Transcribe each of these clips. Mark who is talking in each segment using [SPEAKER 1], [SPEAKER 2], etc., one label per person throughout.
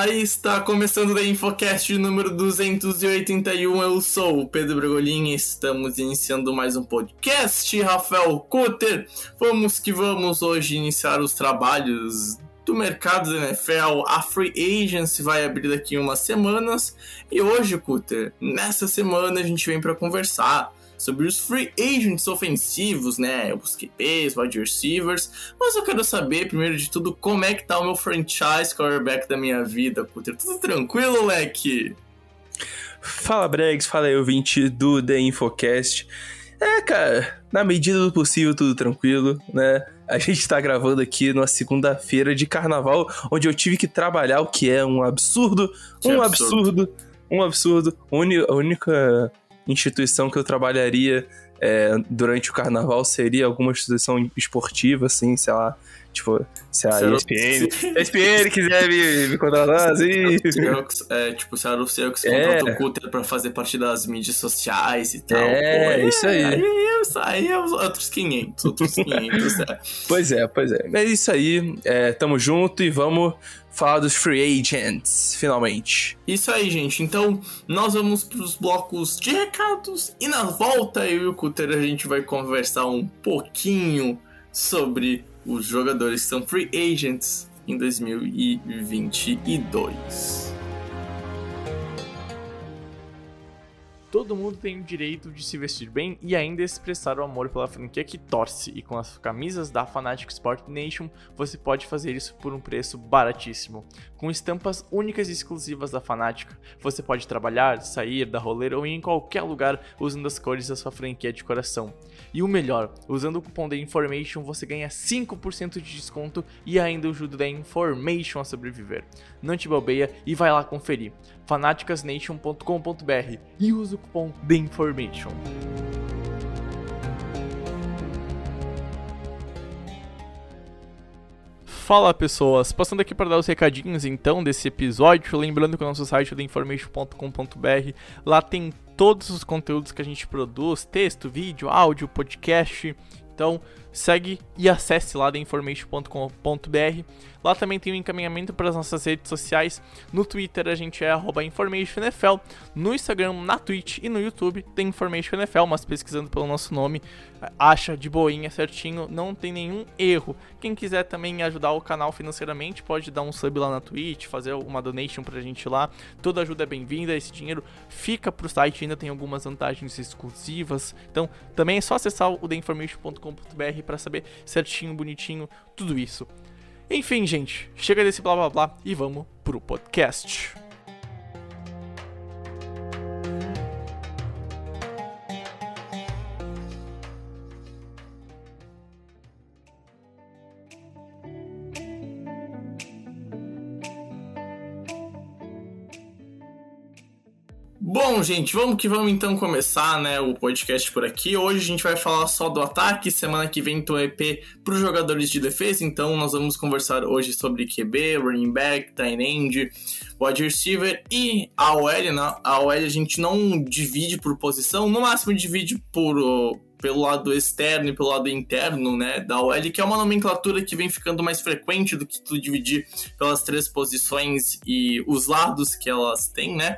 [SPEAKER 1] Olá! Está começando o Infocast número 281. Eu sou o Pedro Bragolin e estamos iniciando mais um podcast. Rafael Cutter, vamos que vamos hoje iniciar os trabalhos do mercado da NFL. A Free Agency vai abrir daqui umas semanas e hoje, Cutter, nessa semana a gente vem para conversar sobre os free agents ofensivos, né? Os QPs, wide receivers. Mas eu quero saber, primeiro de tudo, como é que tá o meu franchise quarterback da minha vida, Cutter. Tudo tranquilo, leque?
[SPEAKER 2] Fala, Bregs. Fala aí, ouvinte do The Infocast. É, cara, na medida do possível, tudo tranquilo, né? A gente tá gravando aqui numa segunda-feira de carnaval, onde eu tive que trabalhar, o que é um absurdo,
[SPEAKER 1] Que
[SPEAKER 2] um
[SPEAKER 1] absurdo.
[SPEAKER 2] absurdo, um absurdo. A única instituição que eu trabalharia é, durante o carnaval seria alguma instituição esportiva, assim, sei lá, tipo, se a
[SPEAKER 1] Sério?
[SPEAKER 2] ESPN, se a ESPN quiser me, me contratar, assim.
[SPEAKER 1] É, tipo, se o Seahawks
[SPEAKER 2] É.
[SPEAKER 1] contrata o Cutter pra fazer parte das mídias sociais e tal.
[SPEAKER 2] É,
[SPEAKER 1] Pô,
[SPEAKER 2] isso aí.
[SPEAKER 1] Aí, aí é os outros 500, outros 500, é.
[SPEAKER 2] Pois é, pois é. É isso aí, é, tamo junto e vamos falar dos free agents, finalmente.
[SPEAKER 1] Isso aí, gente. Então, nós vamos pros blocos de recados e na volta eu e o Cutter a gente vai conversar um pouquinho sobre os jogadores são free agents em 2022.
[SPEAKER 3] Todo mundo tem o direito de se vestir bem e ainda expressar o amor pela franquia que torce, e com as camisas da Fanatic Sport Nation você pode fazer isso por um preço baratíssimo. Com estampas únicas e exclusivas da Fanatic, você pode trabalhar, sair, dar rolê ou ir em qualquer lugar usando as cores da sua franquia de coração. E o melhor, usando o cupom da Information você ganha 5% de desconto e ainda ajuda da Information a sobreviver. Não te bobeia e vai lá conferir fanaticasnation.com.br e usa o cupom The Information. Fala pessoas, passando aqui para dar os recadinhos então desse episódio, lembrando que o nosso site é theinformation.com.br, lá tem todos os conteúdos que a gente produz, texto, vídeo, áudio, podcast, então segue e acesse lá theinformation.com.br. Lá também tem o encaminhamento para as nossas redes sociais. No Twitter a gente é InformationNFL. No Instagram, na Twitch e no YouTube tem InformationNFL, mas pesquisando pelo nosso nome, acha de boinha certinho, não tem nenhum erro. Quem quiser também ajudar o canal financeiramente, pode dar um sub lá na Twitch, fazer uma donation pra gente lá. Toda ajuda é bem-vinda, esse dinheiro fica pro site, ainda tem algumas vantagens exclusivas. Então, também é só acessar o theinformation.com.br para saber certinho, bonitinho, tudo isso. Enfim, gente, chega desse blá blá blá e vamos pro podcast.
[SPEAKER 1] Bom, gente, vamos que vamos então começar, né, o podcast por aqui. Hoje a gente vai falar só do ataque, semana que vem tem EP para os jogadores de defesa, então nós vamos conversar hoje sobre QB, running back, tight end, wide receiver e a OL, né? A OL a gente não divide por posição, no máximo divide por pelo lado externo e pelo lado interno, né, da OL, que é uma nomenclatura que vem ficando mais frequente do que tu dividir pelas três posições e os lados que elas têm, né?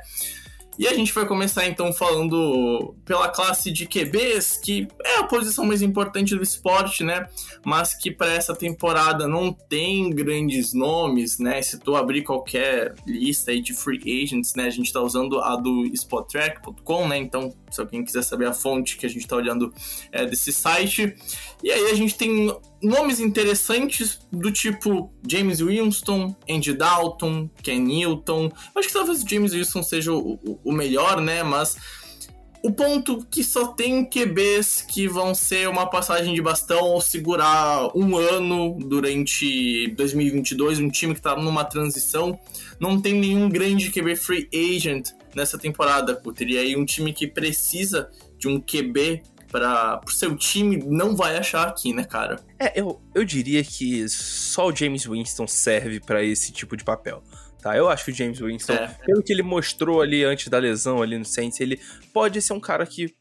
[SPEAKER 1] E a gente vai começar então falando pela classe de QBs, que é a posição mais importante do esporte, né? Mas que para essa temporada não tem grandes nomes, né? Se tu abrir qualquer lista aí de free agents, né? A gente tá usando a do spottrack.com, né? Então Se alguém quiser saber a fonte que a gente está olhando é, desse site. E aí a gente tem nomes interessantes do tipo James Winston, Andy Dalton, Ken Newton. Acho que talvez James Winston seja o, o, o melhor, né? Mas o ponto que só tem QBs que vão ser uma passagem de bastão ou segurar um ano durante 2022, um time que tá numa transição. Não tem nenhum grande QB free agent nessa temporada, Cutter. E aí um time que precisa de um QB para o seu time não vai achar aqui, né, cara?
[SPEAKER 2] É, eu, eu diria que só o James Winston serve para esse tipo de papel tá? Eu acho que o James Winston, é. pelo que ele mostrou ali antes da lesão ali no Saints, ele pode ser um cara que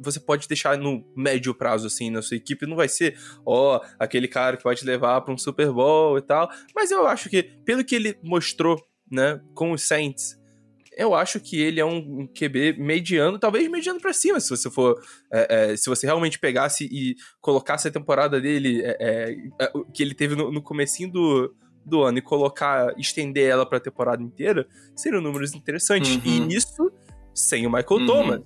[SPEAKER 2] você pode deixar no médio prazo, assim, na sua equipe. Não vai ser, ó, aquele cara que vai te levar para um Super Bowl e tal. Mas eu acho que, pelo que ele mostrou, né, com os Saints, eu acho que ele é um QB mediano, talvez mediano para cima, se você for. É, é, se você realmente pegasse e colocasse a temporada dele, é, é, é que ele teve no, no comecinho do, do ano e colocar, estender ela pra temporada inteira, seriam números interessantes. Uhum. E isso sem o Michael uhum. Thomas,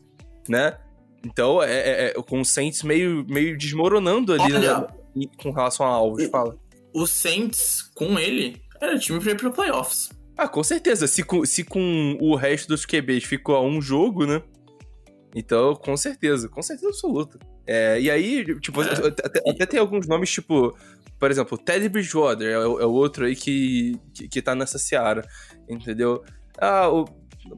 [SPEAKER 2] né? Então, é, é, com o Saints meio, meio desmoronando ali Olha, né, com relação a alvos, o, fala.
[SPEAKER 1] O Saints, com ele, era time pra ir pro playoffs.
[SPEAKER 2] Ah, com certeza. Se com, se com o resto dos QBs ficou a um jogo, né? Então, com certeza, com certeza absoluta. É, e aí, tipo, é. até, até, tem alguns nomes, tipo, por exemplo, Teddy Bridgewater é, é o outro aí que, que, que tá nessa seara, entendeu? Ah, o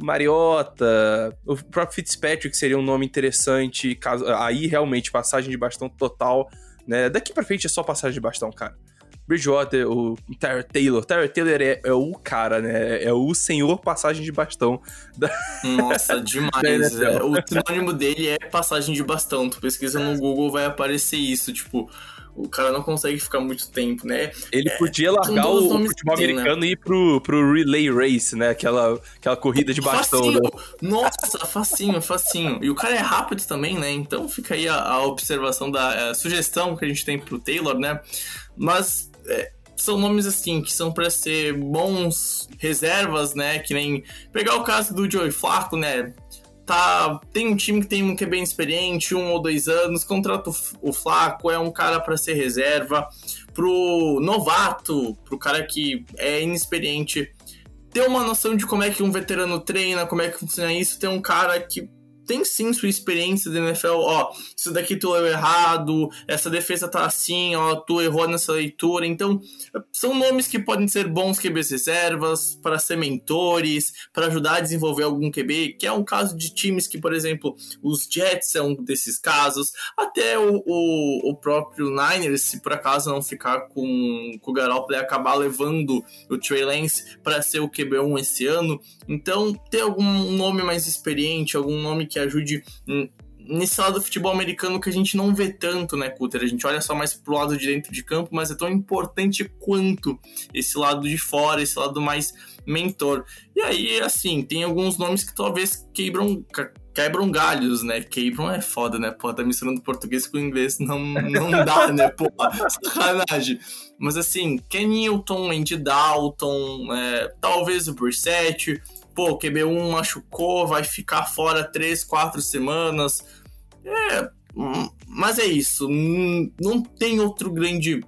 [SPEAKER 2] Mariota, o próprio Fitzpatrick seria um nome interessante, caso, aí realmente passagem de bastão total, né? Daqui pra frente é só passagem de bastão, cara. Bridgewater, o Tyler Taylor. Tyler Taylor é, é, o cara, né? É o senhor passagem de bastão.
[SPEAKER 1] Da... Nossa, demais. é, o sinônimo dele é passagem de bastão. Tu pesquisa no Google, vai aparecer isso. Tipo, o cara não consegue ficar muito tempo, né?
[SPEAKER 2] Ele é, podia largar o futebol tem, né? americano né? e ir pro, pro relay race, né? Aquela, aquela corrida de bastão.
[SPEAKER 1] Facinho. Né? Nossa, facinho, facinho. E o cara é rápido também, né? Então fica aí a, a observação da a sugestão que a gente tem pro Taylor, né? Mas é, são nomes assim que são para ser bons reservas, né? Que nem pegar o caso do Joey Flaco, né? tá, tem um time que tem um que é bem experiente, um ou dois anos, contrata o, Flaco, é um cara para ser reserva. Pro novato, pro cara que é inexperiente, ter uma noção de como é que um veterano treina, como é que funciona isso, ter um cara que tem sim sua experiência da NFL, ó, isso daqui tu leu errado, essa defesa tá assim, ó, tu errou nessa leitura. Então, são nomes que podem ser bons QBs reservas, para ser mentores, para ajudar a desenvolver algum QB, que é um caso de times que, por exemplo, os Jets são um desses casos, até o, o, o próprio Niners, se por acaso não ficar com, com o Garoppolo e acabar levando o Trey Lance para ser o QB1 esse ano. Então, ter algum nome mais experiente, algum nome que ajude nesse lado do futebol americano que a gente não vê tanto, né, Cutter? A gente olha só mais pro lado de dentro de campo, mas é tão importante quanto esse lado de fora, esse lado mais mentor. E aí, assim, tem alguns nomes que talvez quebram, quebram galhos, né? Quebram é foda, né? Pô, tá misturando português com inglês, não, não dá, né? Pô, sacanagem. Mas assim, Ken Newton, Andy Dalton, é, talvez o Brissette, pô, o QB1 machucou, vai ficar fora três, quatro semanas. É, hum, mas é isso. Hum, não tem outro grande.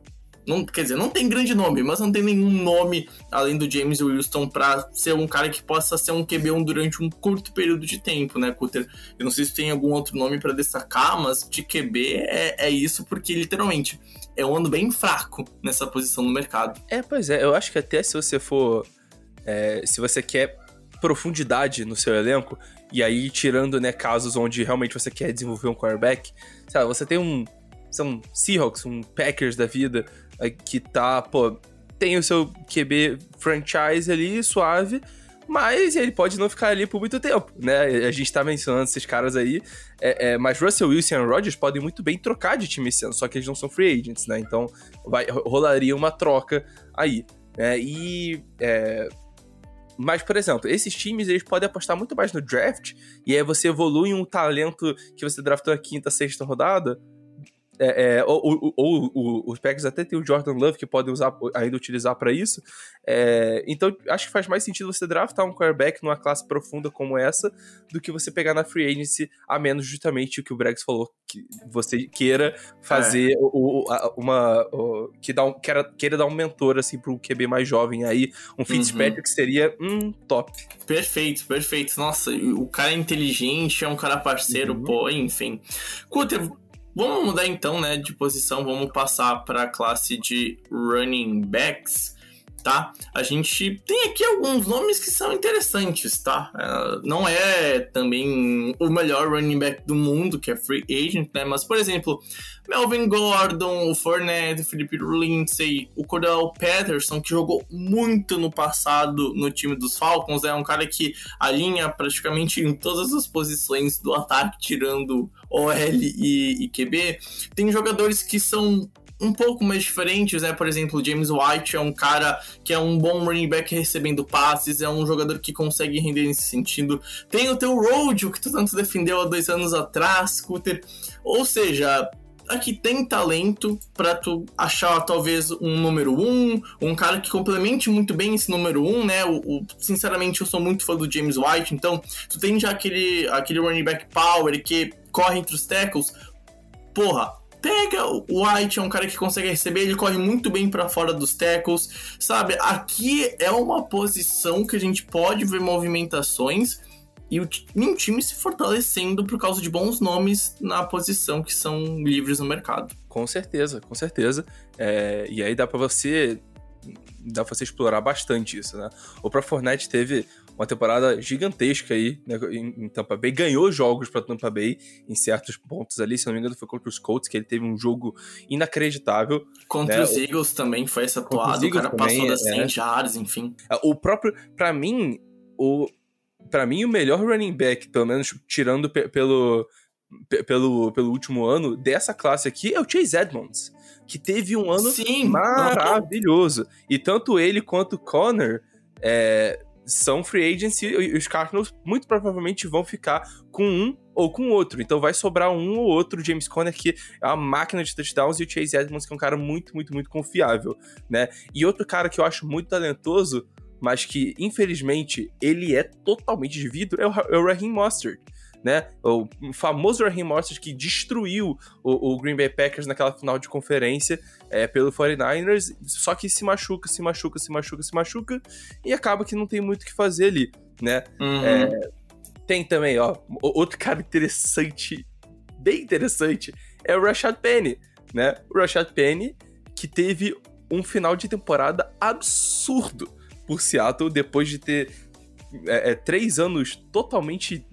[SPEAKER 1] Não, quer dizer, não tem grande nome, mas não tem nenhum nome além do James Wilson para ser um cara que possa ser um QB1 durante um curto período de tempo, né, Cutter? Eu não sei se tem algum outro nome para destacar, mas de QB é, é isso, porque literalmente é um ano bem fraco nessa posição no mercado.
[SPEAKER 2] É, pois é, eu acho que até se você for. É, se você quer profundidade no seu elenco, e aí tirando, né, casos onde realmente você quer desenvolver um quarterback, sabe, você tem um, são Seahawks, um Packers da vida, que tá, pô, tem o seu QB franchise ali, suave, mas ele pode não ficar ali por muito tempo, né? A gente tá mencionando esses caras aí, é, é, mas Russell Wilson e Rodgers podem muito bem trocar de time esse ano, só que eles não são free agents, né? Então vai, rolaria uma troca aí. Né? E é, mas, por exemplo, esses times eles podem apostar muito mais no draft, e aí você evolui um talento que você draftou a quinta, sexta rodada, é, é, ou, ou, ou, os Packers até tem o Jordan Love que podem usar, ainda utilizar para isso. É, então, acho que faz mais sentido você draftar um quarterback numa classe profunda como essa do que você pegar na free agency, a menos justamente o que o Bregs falou, que você queira fazer é. o, o, uma. O, que dá um, queira, queira dar um mentor assim para um QB mais jovem aí. Um Fitzpatrick uhum. seria um top.
[SPEAKER 1] Perfeito, perfeito. Nossa, o cara é inteligente, é um cara parceiro, uhum. pô, enfim. Cutter, Vamos mudar então, né, de posição, vamos passar para a classe de running backs tá? A gente tem aqui alguns nomes que são interessantes, tá? Uh, não é também o melhor running back do mundo, que é free agent, né? Mas, por exemplo, Melvin Gordon, o Fournette, o Felipe Lindsay, o Cordell Patterson, que jogou muito no passado no time dos Falcons, é um cara que alinha praticamente em todas as posições do ataque, tirando OL e, e QB. Tem jogadores que são um pouco mais diferentes, né? Por exemplo, o James White é um cara que é um bom running back recebendo passes, é um jogador que consegue render nesse sentido. Tem o teu Road, que tu tanto defendeu há dois anos atrás, Cutter. Ou seja, aqui tem talento para tu achar talvez um número um, um cara que complemente muito bem esse número um, né? O, o, sinceramente, eu sou muito fã do James White, então tu tem já aquele, aquele running back power que corre entre os tackles. Porra, pega o White, é um cara que consegue receber, ele corre muito bem para fora dos tackles, sabe? Aqui é uma posição que a gente pode ver movimentações e o, um time se fortalecendo por causa de bons nomes na posição que são livres no mercado.
[SPEAKER 2] Com certeza, com certeza. É, e aí dá para você dá pra você explorar bastante isso, né? O Pro Fortnite teve uma temporada gigantesca aí né, em, Tampa Bay. Ganhou jogos para Tampa Bay em certos pontos ali. Se não me engano, foi contra os Colts, que ele teve um jogo inacreditável.
[SPEAKER 1] Contra né? os Eagles também foi essa toada. O cara também, passou das 100 é. jardas, enfim.
[SPEAKER 2] É, o próprio. para mim, o. Para mim, o melhor running back, pelo menos tirando pelo, pelo, pelo último ano, dessa classe aqui é o Chase Edmonds, que teve um ano Sim. maravilhoso. E tanto ele quanto o Connor é, são free agents e os Cardinals muito provavelmente vão ficar com um ou com outro. Então vai sobrar um ou outro James Conner que é uma máquina de touchdowns e o Chase Edmonds que é um cara muito, muito, muito confiável, né? E outro cara que eu acho muito talentoso, mas que infelizmente ele é totalmente de vidro é o, é o Raheem Mostert né? O famoso Raheem Mostert que destruiu o, o, Green Bay Packers naquela final de conferência é, pelo 49ers, só que se machuca, se machuca, se machuca, se machuca, e acaba que não tem muito o que fazer ali, né? Uhum. É, tem também, ó, outro cara interessante, bem interessante, é o Rashad Penny, né? O Rashad Penny, que teve um final de temporada absurdo por Seattle, depois de ter é, é, três anos totalmente.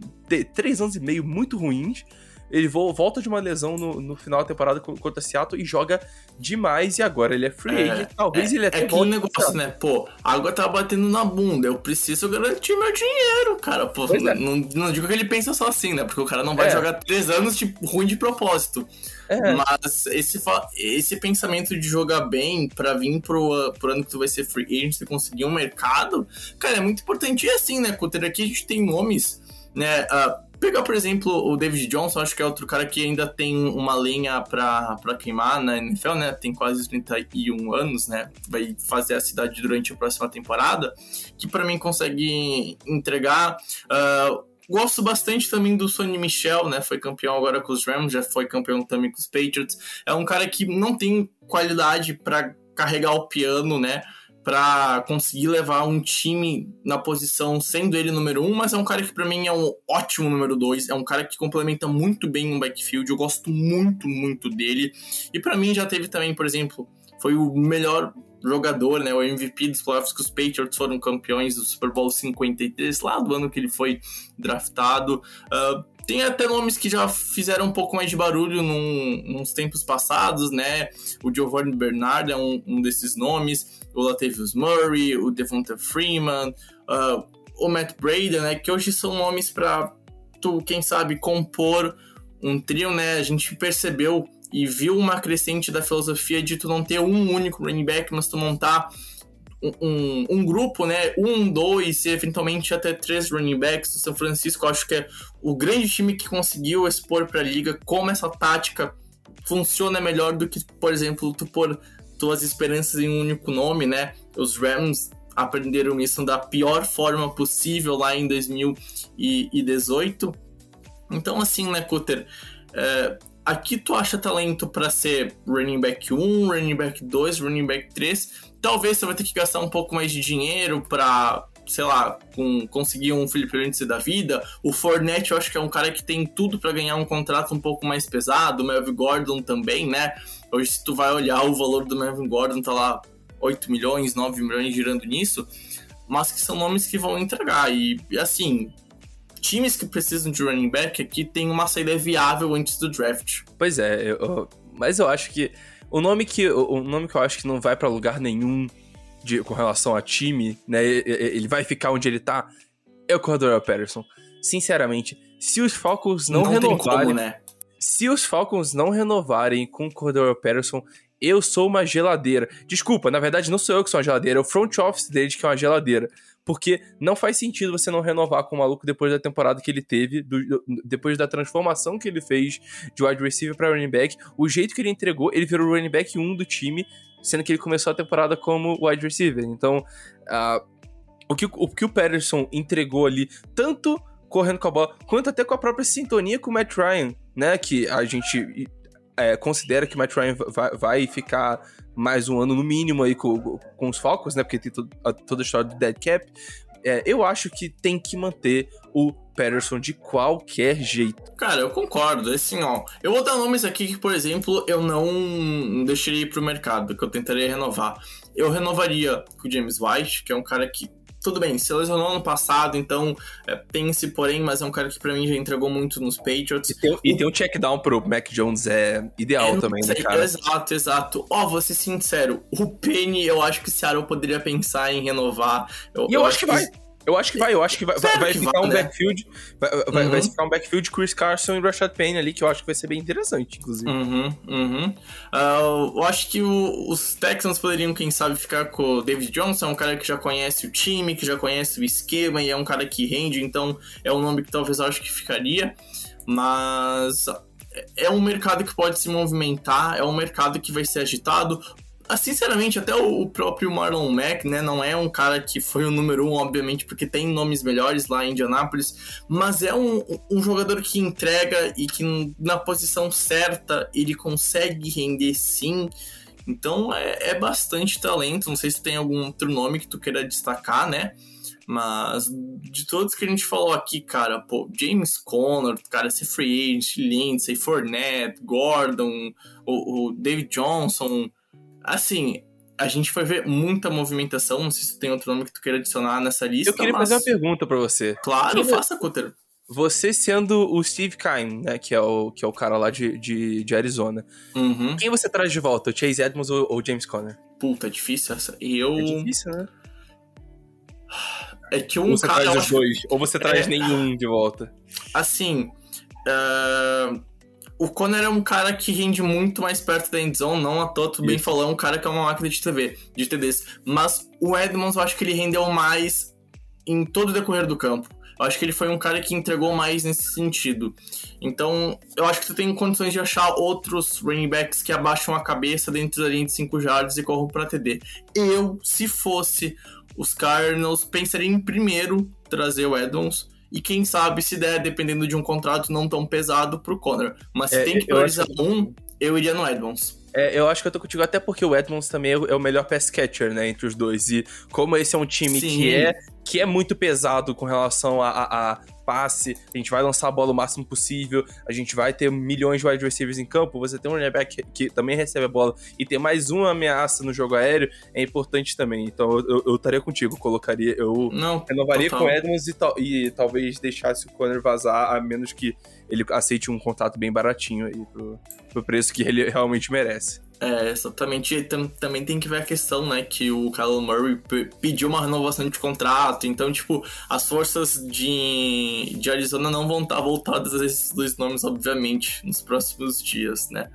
[SPEAKER 2] três anos e meio muito ruins. Ele volta de uma lesão no, no final da temporada contra Seattle e joga demais. E agora ele é free é, agent. Talvez
[SPEAKER 1] é,
[SPEAKER 2] ele até.
[SPEAKER 1] É aquele negócio, né? Pô, a água tá batendo na bunda. Eu preciso garantir meu dinheiro, cara. Pô, é. não, não, digo que ele pensa só assim, né? Porque o cara não vai é. jogar três anos tipo, ruim de propósito. Mas esse, esse pensamento de jogar bem para vir pro, pro ano que tu vai ser free agent e conseguir um mercado, cara, é muito importante. E assim, né, Cutter, aqui a gente tem nomes, né? Uh, pegar, por exemplo, o David Johnson, acho que é outro cara que ainda tem uma lenha pra, pra queimar na NFL, né? Tem quase 31 anos, né? Vai fazer a cidade durante a próxima temporada, que para mim consegue entregar. Uh, Gosto bastante também do Sonny Michel, né? Foi campeão agora com os Rams, já foi campeão também com os Patriots. É um cara que não tem qualidade para carregar o piano, né? Para conseguir levar um time na posição sendo ele número um, mas é um cara que para mim é um ótimo número dois. É um cara que complementa muito bem um backfield. Eu gosto muito, muito dele. E para mim já teve também, por exemplo, foi o melhor jogador, né, o MVP dos playoffs que os Patriots foram campeões do Super Bowl 53, lá do ano que ele foi draftado. Uh, tem até nomes que já fizeram um pouco mais de barulho num, nos tempos passados, né? O Giovanni Bernard é um, um desses nomes, o Latavius Murray, o Devonta Freeman, uh, o Matt Brady, né? Que hoje são nomes para tu, quem sabe, compor um trio, né? A gente percebeu e viu uma crescente da filosofia de tu não ter um único running back, mas tu montar um, um, um, grupo, né? Um, dois e eventualmente até três running backs do São Francisco. acho que é o grande time que conseguiu expor para a liga como essa tática funciona melhor do que, por exemplo, tu pôr tuas esperanças em um único nome, né? Os Rams aprenderam isso da pior forma possível lá em 2018. Então, assim, né, Cutter? É, aqui tu acha talento para ser running back 1, running back 2, running back 3. Talvez você vai ter que gastar um pouco mais de dinheiro para, sei lá, com, conseguir um Felipe Lindsay da vida. O Fournette eu acho que é um cara que tem tudo para ganhar um contrato um pouco mais pesado. O Melvin Gordon também, né? Hoje, se tu vai olhar o valor do Melvin Gordon, tá lá 8 milhões, 9 milhões girando nisso, mas que são nomes que vão entregar. E, assim, times que precisam de running back aqui tem uma saída viável antes do draft.
[SPEAKER 2] Pois é, eu, mas eu acho que o nome que o nome que eu acho que não vai para lugar nenhum de, com relação a time, né? Ele vai ficar onde ele tá. É o Cordero Patterson. Sinceramente, se os Falcons não, não renovarem, como, né? Se os Falcons não renovarem com o Cordero Patterson, eu sou uma geladeira. Desculpa, na verdade não sou eu que sou uma geladeira, é o front office dele que é uma geladeira. Porque não faz sentido você não renovar com o maluco depois da temporada que ele teve, do, depois da transformação que ele fez de wide receiver para running back. O jeito que ele entregou, ele virou o running back 1 do time, sendo que ele começou a temporada como wide receiver. Então, uh, o, que, o que o Patterson entregou ali, tanto correndo com a bola, quanto até com a própria sintonia com o Matt Ryan, né? Que a gente é, considera que o Matt Ryan vai, vai, ficar mais um ano no mínimo aí com, com os Falcons, né? Porque tem todo, a, toda a história do dead cap. É, eu acho que tem que manter o Patterson de qualquer jeito.
[SPEAKER 1] Cara, eu concordo. Assim, ó, eu vou dar nomes aqui que, por exemplo, eu não deixaria ir pro mercado, que eu tentaria renovar. Eu renovaria com o James White, que é um cara que tudo bem, se lesionou ano passado, então é, tem esse porém, mas é um cara que para mim já entregou muito nos Patriots.
[SPEAKER 2] E tem, e tem um check down pro Mac Jones, é ideal é, também, né, cara?
[SPEAKER 1] Exato, exato. Ó, oh, vou ser sincero, o Penny eu acho que o Seattle poderia pensar em renovar.
[SPEAKER 2] Eu, e eu, eu acho, acho que vai. Eu acho que vai, eu acho que vai, vai, vai ficar vai, um né? backfield. Vai, uhum. vai, ficar um backfield Chris Carson e Rashad Penny ali, que eu acho que vai ser bem interessante, inclusive.
[SPEAKER 1] Uhum, uhum. Uh, eu acho que o, os Texans poderiam, quem sabe, ficar com o David Johnson, é um cara que já conhece o time, que já conhece o esquema e é um cara que rende, então é um nome que talvez eu acho que ficaria. Mas é um mercado que pode se movimentar, é um mercado que vai ser agitado. Ah, sinceramente, até o próprio Marlon Mack, né, não é um cara que foi o número um, obviamente, porque tem nomes melhores lá em Indianápolis, mas é um, um jogador que entrega e que na posição certa ele consegue render sim. Então é, é bastante talento. Não sei se tem algum outro nome que tu queira destacar, né? Mas de todos que a gente falou aqui, cara, pô, James Conner, cara, esse free agent, Lindsay, Fournette, Gordon, o, o David Johnson, Assim, a gente foi ver muita movimentação. Não sei se tem outro nome que tu queira adicionar nessa lista.
[SPEAKER 2] Eu queria
[SPEAKER 1] mas...
[SPEAKER 2] fazer uma pergunta para você.
[SPEAKER 1] Claro, queria... faça, Cutter.
[SPEAKER 2] Você sendo o Steve Kime, né? Que é o, que é o cara lá de, de, de Arizona.
[SPEAKER 1] Uhum.
[SPEAKER 2] Quem você traz de volta? O Chase Edmonds ou, o James Conner?
[SPEAKER 1] Puta, é difícil essa. Eu.
[SPEAKER 2] É difícil, né?
[SPEAKER 1] É que um
[SPEAKER 2] ou você
[SPEAKER 1] cara.
[SPEAKER 2] Traz os dois, ou você traz é... nenhum de volta.
[SPEAKER 1] Assim. Uh o Conner é um cara que rende muito mais perto da endzone, não à toa, tu bem falou, é um cara que é uma máquina de TV, de TDs. Mas o Edmonds, eu acho que ele rendeu mais em todo o decorrer do campo. Eu acho que ele foi um cara que entregou mais nesse sentido. Então, eu acho que tu tem condições de achar outros running backs que abaixam a cabeça dentro da linha de 5 jardas e corram para TD. Eu, se fosse os Cardinals, pensaria em primeiro trazer o Edmonds e quem sabe, se der, dependendo de um contrato não tão pesado pro Conor. Mas se é, tem que priorizar que... um, eu iria no Edmonds.
[SPEAKER 2] É, eu acho que eu tô contigo, até porque o Edmonds também é o melhor pass catcher, né, entre os dois. E como esse é um time que é, que é muito pesado com relação a, a, a passe, a gente vai lançar a bola o máximo possível, a gente vai ter milhões de wide receivers em campo, você tem um running back que, que também recebe a bola e ter mais uma ameaça no jogo aéreo é importante também. Então eu, eu, estaria contigo, colocaria, eu
[SPEAKER 1] Não,
[SPEAKER 2] renovaria total. com Edmonds e, e, talvez deixasse o Conner vazar, a menos que ele aceite um contrato bem baratinho aí pro, pro preço que ele realmente merece.
[SPEAKER 1] É, exatamente. também tem que ver a questão, né, que o Kyler Murray pediu uma renovação de contrato, então, tipo, as forças de, de Arizona não vão estar voltadas a esses dois nomes, obviamente, nos próximos dias, né.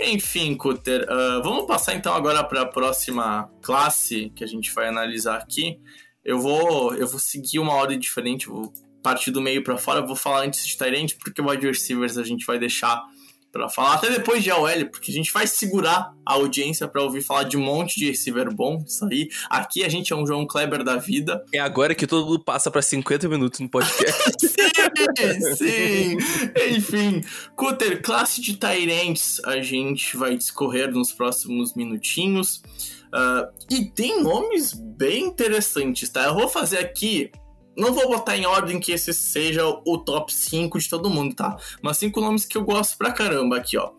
[SPEAKER 1] Enfim, Cutter, uh, vamos passar então agora para a próxima classe que a gente vai analisar aqui. Eu vou, eu vou seguir uma ordem diferente, vou partir do meio para fora, vou falar antes de Tyrant, porque o wide receivers a gente vai deixar para falar, até depois de AOL, porque a gente vai segurar a audiência para ouvir falar de um monte de receiver bom, isso aí. Aqui a gente é um João Kleber da vida.
[SPEAKER 2] É agora que todo mundo passa para 50 minutos no podcast.
[SPEAKER 1] sim, sim. Enfim, Cutter, classe de Tyrants a gente vai discorrer nos próximos minutinhos. Uh, e tem nomes bem interessantes, tá? Eu vou fazer aqui não vou botar em ordem que esse seja o top 5 de todo mundo, tá? Mas cinco nomes que eu gosto pra caramba aqui, ó.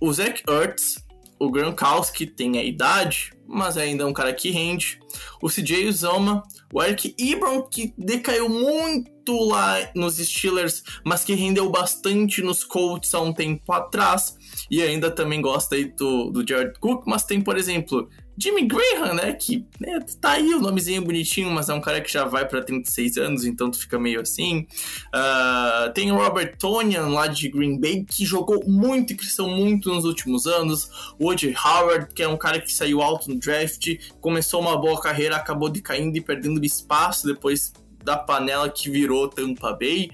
[SPEAKER 1] O Zach Ertz, o Gronkowski tem a idade, mas ainda é um cara que rende. O CJ Uzoma, o Eric Ebron, que decaiu muito lá nos Steelers, mas que rendeu bastante nos Colts há um tempo atrás. E ainda também gosta aí do, do Jared Cook, mas tem, por exemplo, Jimmy Graham, né? Que né, tá aí o nomezinho bonitinho, mas é um cara que já vai para 36 anos, então tu fica meio assim. Uh, tem o Robert Tonian lá de Green Bay, que jogou muito e cresceu muito nos últimos anos. O O.J. Howard, que é um cara que saiu alto no draft, começou uma boa carreira, acabou decaindo e perdendo espaço depois da panela que virou Tampa Bay.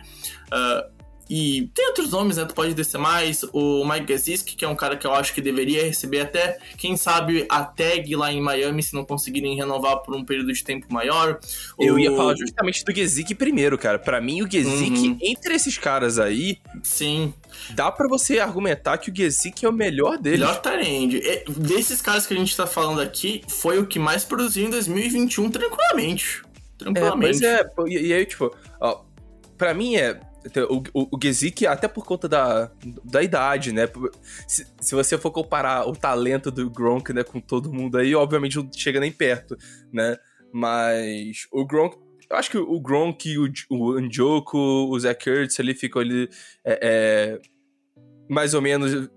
[SPEAKER 1] Uh, e tem outros nomes, né? Tu pode descer mais. O Mike Gesicki, que é um cara que eu acho que deveria receber até, quem sabe, a tag lá em Miami, se não conseguirem renovar por um período de tempo maior.
[SPEAKER 2] Eu
[SPEAKER 1] o...
[SPEAKER 2] ia falar justamente do Gesicki primeiro, cara. Para mim, o Gesicki, uhum. entre esses caras aí...
[SPEAKER 1] Sim.
[SPEAKER 2] Dá para você argumentar que o Gesicki é o melhor deles.
[SPEAKER 1] Melhor Tyrande. Desses caras que a gente tá falando aqui, foi o que mais produziu em 2021 tranquilamente. Tranquilamente.
[SPEAKER 2] É, pois é. E, e aí, tipo, ó, pra mim é o, o, o Gesick, até por conta da, da idade, né? Se, se você for comparar o talento do Gronk, né, com todo mundo aí, obviamente não chega nem perto, né? Mas o Gronk eu acho que o Gronk, o, o Njoku, o Zach Ertz ali ficam ali é, é, mais ou menos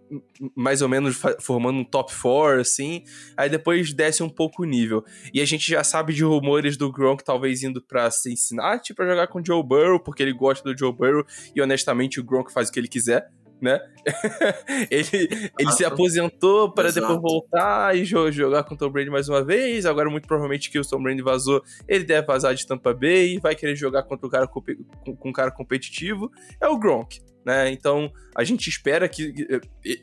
[SPEAKER 2] mais ou menos formando um top 4, assim. Aí depois desce um pouco o nível. E a gente já sabe de rumores do Gronk talvez indo pra Cincinnati para jogar com o Joe Burrow, porque ele gosta do Joe Burrow. E honestamente o Gronk faz o que ele quiser. Né? ele ele se aposentou para depois voltar e jogar com o Tom Brady mais uma vez. Agora, muito provavelmente, que o Tom Brady vazou, ele deve vazar de Tampa Bay, vai querer jogar contra o cara com, com um cara competitivo. É o Gronk né? Então, a gente espera que.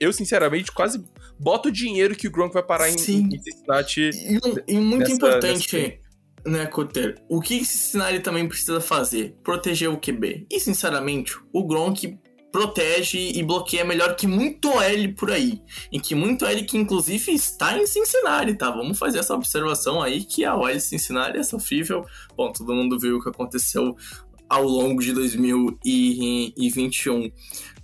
[SPEAKER 2] Eu, sinceramente, quase boto o dinheiro que o Gronk vai parar em, em Cincinnati.
[SPEAKER 1] E, e muito nessa, importante, nessa... né, Cotter? O que Cincinnati também precisa fazer? Proteger o QB. E, sinceramente, o Gronk protege e bloqueia melhor que muito L por aí. E que muito L que inclusive está em Cincinnati, tá? Vamos fazer essa observação aí que a OL Cincinnati é sofrível. Bom, todo mundo viu o que aconteceu ao longo de 2021.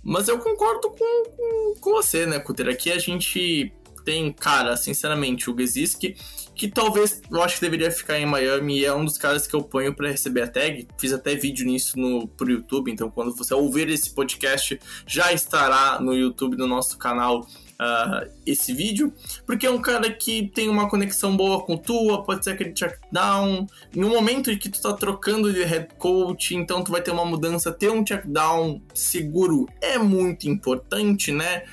[SPEAKER 1] Mas eu concordo com, com, com você, né, Cutter? Aqui a gente tem, cara, sinceramente, o Gesiski, que talvez eu acho que deveria ficar em Miami e é um dos caras que eu ponho para receber a tag. Fiz até vídeo nisso no pro YouTube, então quando você ouvir esse podcast já estará no YouTube do nosso canal uh, esse vídeo, porque é um cara que tem uma conexão boa com tua, pode ser aquele check down. No momento em que tu tá trocando de head coach, então tu vai ter uma mudança, ter um check down seguro é muito importante, né?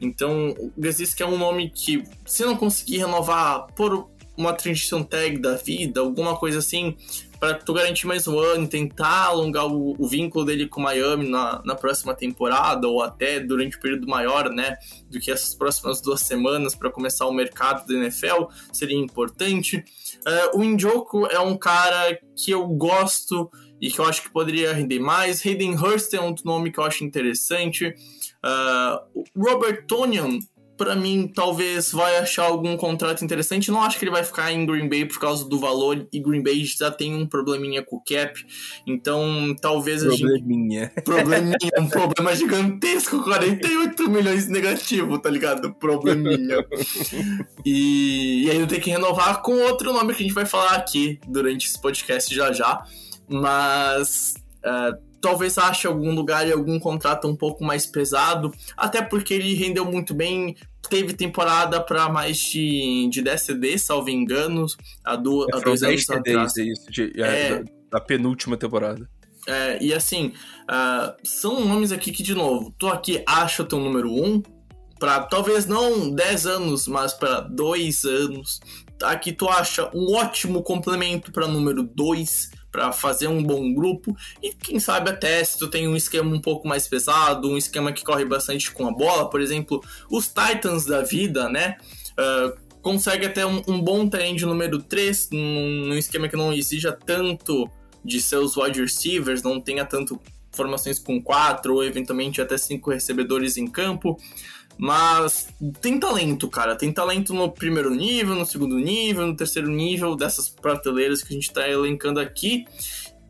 [SPEAKER 1] Então, o que é um nome que, se não conseguir renovar por uma transition tag da vida, alguma coisa assim, para tu garantir mais um ano, tentar alongar o, o vínculo dele com Miami na, na próxima temporada ou até durante um período maior, né, do que essas próximas duas semanas para começar o mercado da NFL, seria importante. Uh, o Injoku é um cara que eu gosto e que eu acho que poderia render mais. Hayden Hurst é um nome que eu acho interessante. Uh, Robert Tonian para mim, talvez vai achar algum contrato interessante. Não acho que ele vai ficar em Green Bay por causa do valor, e Green Bay já tem um probleminha com o cap. Então, talvez
[SPEAKER 2] probleminha.
[SPEAKER 1] a gente. Probleminha. um problema gigantesco, 48 milhões negativo, tá ligado? Probleminha. e, e ainda tem que renovar com outro nome que a gente vai falar aqui durante esse podcast já já. Mas. Uh, talvez ache algum lugar e algum contrato um pouco mais pesado, até porque ele rendeu muito bem, teve temporada para mais de, de 10 CDs, salvo engano, há, do,
[SPEAKER 2] é,
[SPEAKER 1] há dois anos CDs, atrás.
[SPEAKER 2] É isso, de, é, é, da, penúltima temporada.
[SPEAKER 1] É, e assim, uh, são nomes aqui que, de novo, tu aqui acha o teu número 1, um, para talvez não 10 anos, mas para 2 anos. Aqui tu acha um ótimo complemento para número 2 para fazer um bom grupo. E quem sabe até se tu tem um esquema um pouco mais pesado, um esquema que corre bastante com a bola, por exemplo, os Titans da vida, né? Uh, consegue até um, um bom trend número 3, num, num esquema que não exija tanto de seus wide receivers, não tenha tanto formações com quatro ou eventualmente até cinco recebedores em campo. Mas tem talento, cara. Tem talento no primeiro nível, no segundo nível, no terceiro nível dessas prateleiras que a gente está elencando aqui.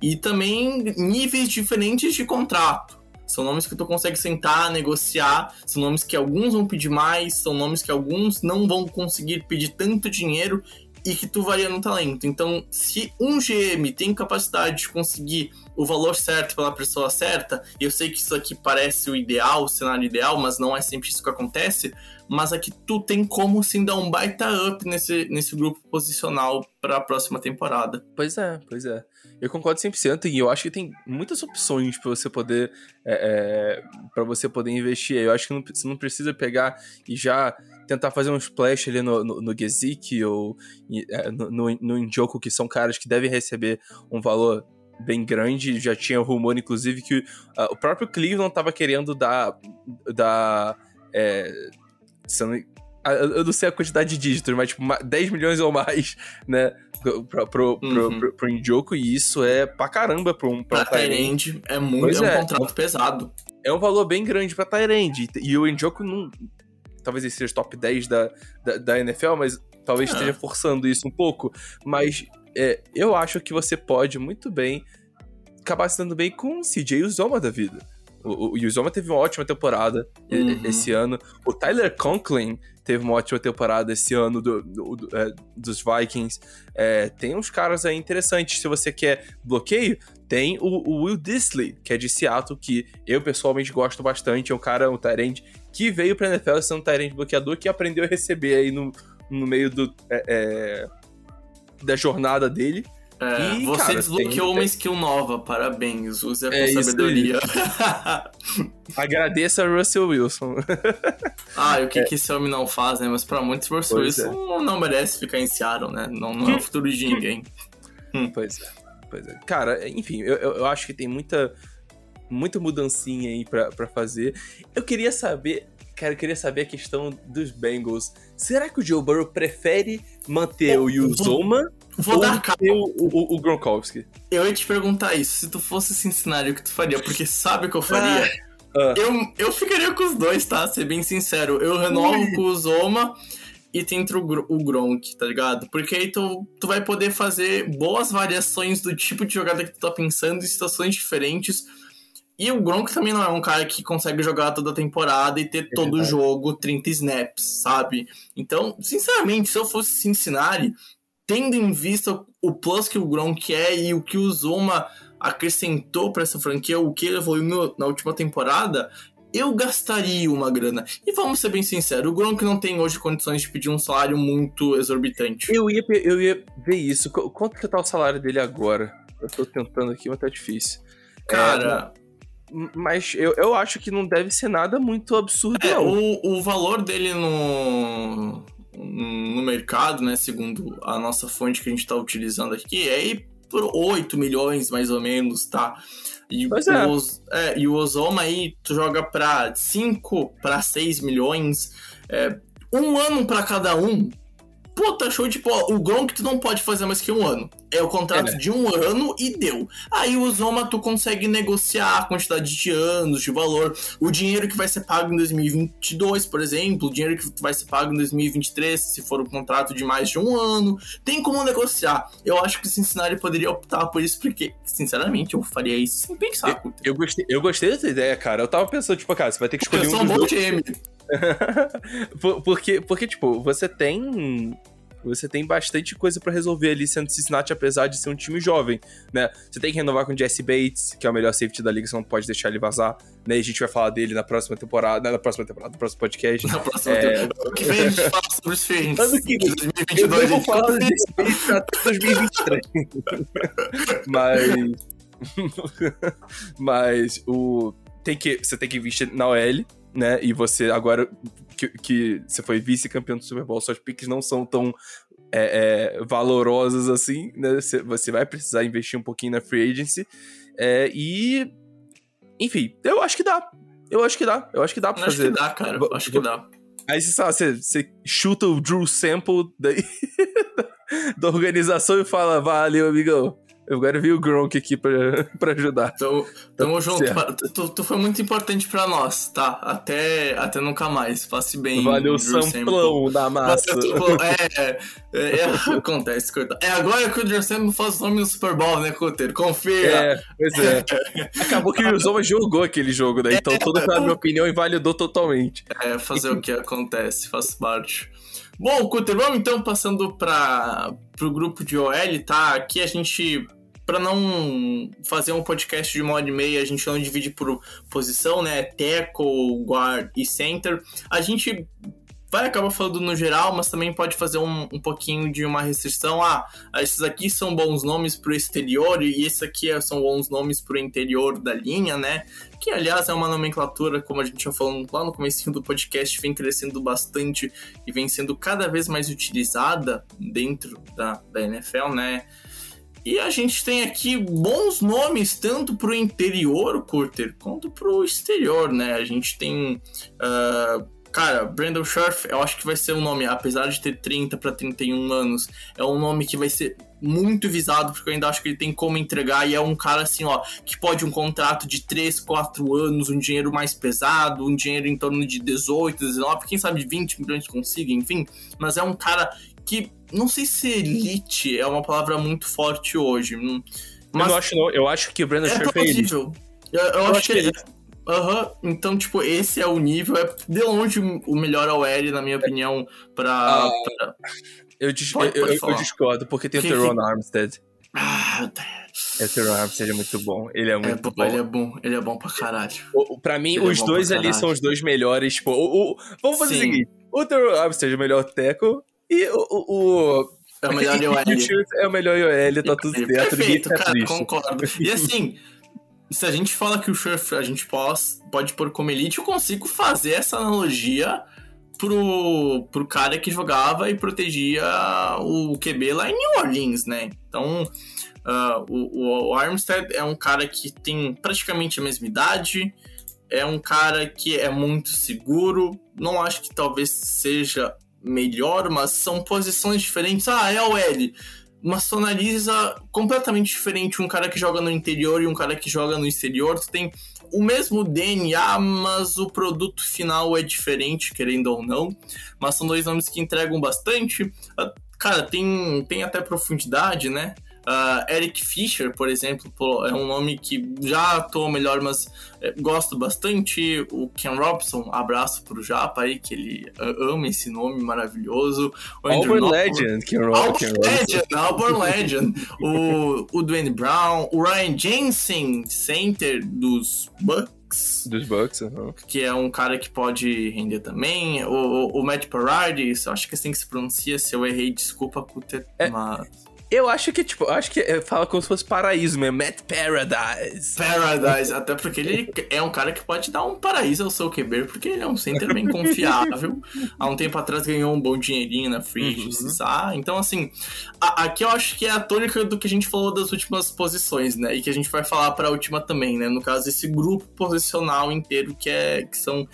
[SPEAKER 1] E também níveis diferentes de contrato. São nomes que tu consegue sentar, negociar, são nomes que alguns vão pedir mais, são nomes que alguns não vão conseguir pedir tanto dinheiro e que tu varia no talento. Então, se um GM tem capacidade de conseguir o valor certo pela pessoa certa, e eu sei que isso aqui parece o ideal, o cenário ideal, mas não é sempre isso que acontece, mas aqui tu tem como sim dar um baita up nesse, nesse grupo posicional para a próxima temporada.
[SPEAKER 2] Pois é, pois é. Eu concordo 100% e eu acho que tem muitas opções para você poder é, é, para você poder investir. Eu acho que não, você não precisa pegar e já tentar fazer um splash ali no, no, no Gezik ou é, no, no, no que são caras que devem receber um valor bem grande. Já tinha rumor, inclusive, que uh, o próprio Cleveland estava querendo dar. dar é, eu não sei a quantidade de dígitos, mas tipo 10 milhões ou mais, né? Pro, pro, pro, uhum. pro, pro Injoku, e isso é pra caramba pra um
[SPEAKER 1] pra, pra Tyrande. É muito, é um é, contrato pesado.
[SPEAKER 2] É um valor bem grande pra Tyrande. E o Injoku não, talvez ele seja top 10 da, da, da NFL, mas talvez ah. esteja forçando isso um pouco. Mas é, eu acho que você pode muito bem acabar se dando bem com o CJ Uzoma da vida. O, o Uzoma teve uma ótima temporada uhum. esse ano. O Tyler Conklin teve uma ótima temporada esse ano do, do, do, é, dos Vikings. É, tem uns caras aí interessantes. Se você quer bloqueio, tem o, o, Will Disley, que é de Seattle, que eu pessoalmente gosto bastante. É um cara, um Tyrande, que veio pra NFL sendo um Tyrande bloqueador, que aprendeu a receber aí no, no meio do, é, é da jornada dele.
[SPEAKER 1] É, e, você cara, desbloqueou tem... uma skill nova, parabéns, use a é sabedoria.
[SPEAKER 2] Agradeça a Russell Wilson.
[SPEAKER 1] ah, e o que, é. que esse homem não faz, né? Mas pra muitos, Russell pois Wilson é. não merece ficar em Seattle, né? Não, não é o futuro de ninguém.
[SPEAKER 2] Pois é, pois é. Cara, enfim, eu, eu acho que tem muita, muita mudancinha aí pra, pra fazer. Eu queria saber Cara, eu queria saber a questão dos Bengals. Será que o Joe Burrow prefere manter o Yuzoma
[SPEAKER 1] Vou ou dar
[SPEAKER 2] manter o, o, o, Gronkowski?
[SPEAKER 1] Eu ia te perguntar isso, se tu fosse Cincinnati, o que tu faria? Porque sabe o que eu faria? Ah, ah. Eu, eu ficaria com os dois, tá? Ser bem sincero. Eu renovo Ui. com o Zoma e tento o, o Gronk, tá ligado? Porque aí tu, tu vai poder fazer boas variações do tipo de jogada que tu tá pensando em situações diferentes e o Gronk também não é um cara que consegue jogar toda a temporada e ter é todo o jogo 30 snaps, sabe? Então, sinceramente, se eu fosse Cincinnati, tendo em vista o plus que o Gronk é e o que o Zoma acrescentou para essa franquia, o que ele evoluiu na última temporada, eu gastaria uma grana. E vamos ser bem sinceros, o Gronk não tem hoje condições de pedir um salário muito exorbitante.
[SPEAKER 2] Eu ia, eu ia ver isso. Quanto que tá o salário dele agora? Eu tô tentando aqui, mas tá difícil.
[SPEAKER 1] Cara, é,
[SPEAKER 2] mas eu, eu acho que não deve ser nada muito absurdo,
[SPEAKER 1] é. O, o valor dele no, no mercado, né, segundo a nossa fonte que a gente está utilizando aqui, é aí por 8 milhões, mais ou menos, tá? E, pois é. o, é, e o Ozoma aí, tu joga pra 5 para 6 milhões, é, um ano para cada um, Puta, show de bola. O Gronk tu não pode fazer mais que um ano. É o contrato é. de um ano e deu. Aí o Zoma tu consegue negociar a quantidade de anos, de valor, o dinheiro que vai ser pago em 2022, por exemplo, o dinheiro que vai ser pago em 2023, se for um contrato de mais de um ano. Tem como negociar. Eu acho que o Cincinnati poderia optar por isso, porque, sinceramente, eu faria isso sem pensar.
[SPEAKER 2] Eu, eu gostei, eu gostei dessa ideia, cara. Eu tava pensando, tipo, cara, você vai ter que escolher eu um.
[SPEAKER 1] Eu sou um bom time.
[SPEAKER 2] porque, porque, tipo, você tem você tem bastante coisa para resolver ali sendo Cincinnati, apesar de ser um time jovem, né? Você tem que renovar com o Jesse Bates, que é o melhor safety da liga, você não pode deixar ele vazar, né? E a gente vai falar dele na próxima temporada, na próxima temporada, no próximo podcast.
[SPEAKER 1] Na próxima é... temporada. que vem a gente fala sobre os.
[SPEAKER 2] Ano que vem, 2022, eu vou falar do Jesse Bates até 2023. Mas... Mas o... Tem que, você tem que investir na OL, né? E você agora que, que você foi vice-campeão do Super Bowl, suas piques não são tão é, é, valorosas assim, né? Você, você vai precisar investir um pouquinho na free agency. É, e. Enfim, eu acho que dá. Eu acho que dá. Eu acho que dá pra
[SPEAKER 1] Acho
[SPEAKER 2] fazer.
[SPEAKER 1] que dá, cara. Acho que dá.
[SPEAKER 2] Aí você, sabe, você, você chuta o Drew Sample daí, da organização e fala: valeu, amigão. Eu quero vir o Gronk aqui pra, pra ajudar.
[SPEAKER 1] Tamo
[SPEAKER 2] Tá
[SPEAKER 1] junto. Tu, tu foi muito importante pra nós, tá? Até, até nunca mais. Passe bem.
[SPEAKER 2] Valeu,
[SPEAKER 1] Drew
[SPEAKER 2] samplão da massa.
[SPEAKER 1] Sample. Samplão. É, é, é, acontece, coitado. É agora que o Drew Sample faz o nome no Super Bowl, né, Cutter? Confia.
[SPEAKER 2] É, pois é. Acabou que o Zoma jogou aquele jogo, né? Então toda a minha opinião invalidou totalmente.
[SPEAKER 1] É, fazer o que acontece, faz parte. Bom, Cutter, vamos então passando para o grupo de OL, tá? Aqui a gente, para não fazer um podcast de uma e meia, a gente não divide por posição, né? Tackle, guard e center. A gente vai acabar falando no geral, mas também pode fazer um, um pouquinho de uma restrição. Ah, esses aqui são bons nomes para o exterior e esse aqui é- são bons nomes para o interior da linha, né? que aliás é uma nomenclatura, como a gente já falou lá no começo do podcast, vem crescendo bastante e vem sendo cada vez mais utilizada dentro da, da NFL, né? E a gente tem aqui bons nomes, tanto pro interior, Curter, quanto pro exterior, né? A gente tem. ah, cara, Brandon Scherf, eu acho que vai ser um nome, apesar de ter 30 para 31 anos, é um nome que vai ser muito visado, porque eu ainda acho que ele tem como entregar, e é um cara assim, ó, que pode um contrato de 3, 4 anos, um dinheiro mais pesado, um dinheiro em torno de 18, 19, quem sabe 20 milhões consiga, enfim, mas é um cara que, não sei se elite é uma palavra muito forte hoje, hum,
[SPEAKER 2] Eu
[SPEAKER 1] mas
[SPEAKER 2] não acho, não. Eu acho que o Brandon
[SPEAKER 1] é
[SPEAKER 2] Scherf é elite.
[SPEAKER 1] plausível. Eu, eu acho, que ele. Aham, então, tipo, esse é o nível, é de longe o melhor OL, na minha opinião, pra.
[SPEAKER 2] Ah.
[SPEAKER 1] pra-
[SPEAKER 2] Eu, dis-
[SPEAKER 1] Pode-
[SPEAKER 2] eu-
[SPEAKER 1] pode
[SPEAKER 2] eu- eu discordo, porque tem o
[SPEAKER 1] Que-
[SPEAKER 2] Teron Armstead.
[SPEAKER 1] Ah,
[SPEAKER 2] O Teron Armstead é muito bom. Ele é
[SPEAKER 1] é,
[SPEAKER 2] muito
[SPEAKER 1] bom, ele é bom, ele é bom pra caralho.
[SPEAKER 2] O- Pra mim,
[SPEAKER 1] Ele é
[SPEAKER 2] os
[SPEAKER 1] bom
[SPEAKER 2] dois ali
[SPEAKER 1] caralho.
[SPEAKER 2] são os dois melhores. Tipo, o, o- vamos fazer
[SPEAKER 1] Sim.
[SPEAKER 2] o seguinte: o Teron Armstead é o melhor tackle e o. o, o
[SPEAKER 1] É o melhor OL.
[SPEAKER 2] o Schultz é o melhor IOL, tá tudo certo.
[SPEAKER 1] Perfeito, cara,
[SPEAKER 2] triste.
[SPEAKER 1] concordo. E assim, se a gente fala que o Scherf a gente pode, pode pôr como elite, eu consigo fazer essa analogia pro, pro cara que jogava e protegia o QB lá em New Orleans, né? Então, ah, o, o Armstead é um cara que tem praticamente a mesma idade, é um cara que é muito seguro, não acho que talvez seja melhor, mas são posições diferentes. Ah, é o L mas tu analisa completamente diferente um cara que joga no interior e um cara que joga no exterior. Tu tem o mesmo DNA, mas o produto final é diferente, querendo ou não. Mas são dois nomes que entregam bastante. Ah, Cara, tem, tem até profundidade, né? Ah, Eric Fischer, por exemplo, é um nome que já atuou melhor, mas é, gosto bastante. O Ken Robson, abraço pro Japa aí, que ele ah, ama esse nome maravilhoso. O Andrew
[SPEAKER 2] Auburn Legend, que o
[SPEAKER 1] Auburn
[SPEAKER 2] Ken Robinson.
[SPEAKER 1] Legend, Auburn Legend. o, o Dwayne Brown, o Ryan Jensen, center dos Bucks,
[SPEAKER 2] Dos Bucks.
[SPEAKER 1] que é um cara que pode render também. O, o, o Matt Paradis, eu acho que é assim que se pronuncia. Se eu errei, desculpa, Cutter,
[SPEAKER 2] É.
[SPEAKER 1] mas...
[SPEAKER 2] Eu acho que, tipo, eu acho que é, fala como se fosse paraíso mesmo. Matt Paradise.
[SPEAKER 1] Paradise, até porque ele é um cara que pode dar um paraíso ao seu QB, porque ele é um center bem confiável. Há um tempo atrás ganhou um bom dinheirinho na free agency, ah, Então, assim, a- aqui eu acho que é a tônica do que a gente falou das últimas posições, né? E que a gente vai falar pra última também, né? No caso, esse grupo posicional inteiro que, é, que são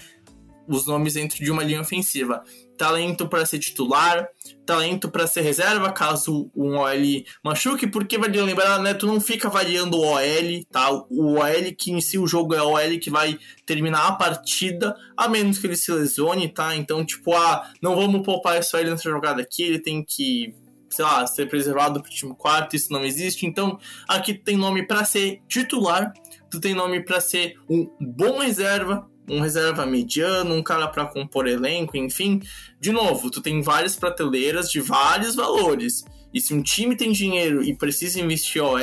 [SPEAKER 1] os nomes dentro de uma linha ofensiva. Talento para ser titular, talento para ser reserva, caso um OL machuque, porque vai lembrar, né? Tu não fica variando o OL, tá? O OL que em si o jogo é o OL que vai terminar a partida, a menos que ele se lesione, tá? Então, tipo, ah, não vamos poupar esse OL nessa jogada aqui, ele tem que, sei lá, ser preservado pro time quarto, isso não existe. Então, aqui tu tem nome para ser titular, tu tem nome para ser um bom reserva, um reserva mediano, um cara para compor elenco, enfim. De novo, tu tem várias prateleiras de vários valores. E se um time tem dinheiro e precisa investir OL,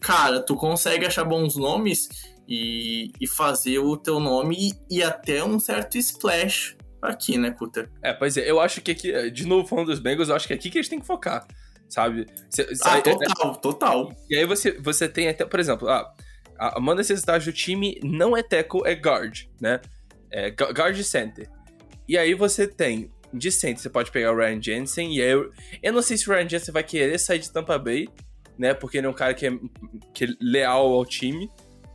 [SPEAKER 1] cara, tu consegue achar bons nomes e, e fazer o teu nome e, e até um certo splash aqui, né, Kuta?
[SPEAKER 2] É, pois é, eu acho que aqui, de novo falando dos Bengals, eu acho que é aqui que eles têm que focar, sabe? Cê-
[SPEAKER 1] Ah,
[SPEAKER 2] é- é-
[SPEAKER 1] total, total.
[SPEAKER 2] E aí você, você tem até, por exemplo, ah, a, uma necessidade do time não é tackle, é guard, né? É gu- guard center. E aí você tem de center, você pode pegar o Ryan Jensen, e aí eu, eu não sei se o Ryan Jensen vai querer sair de Tampa Bay, né? Porque ele é um cara que é, que é leal ao time.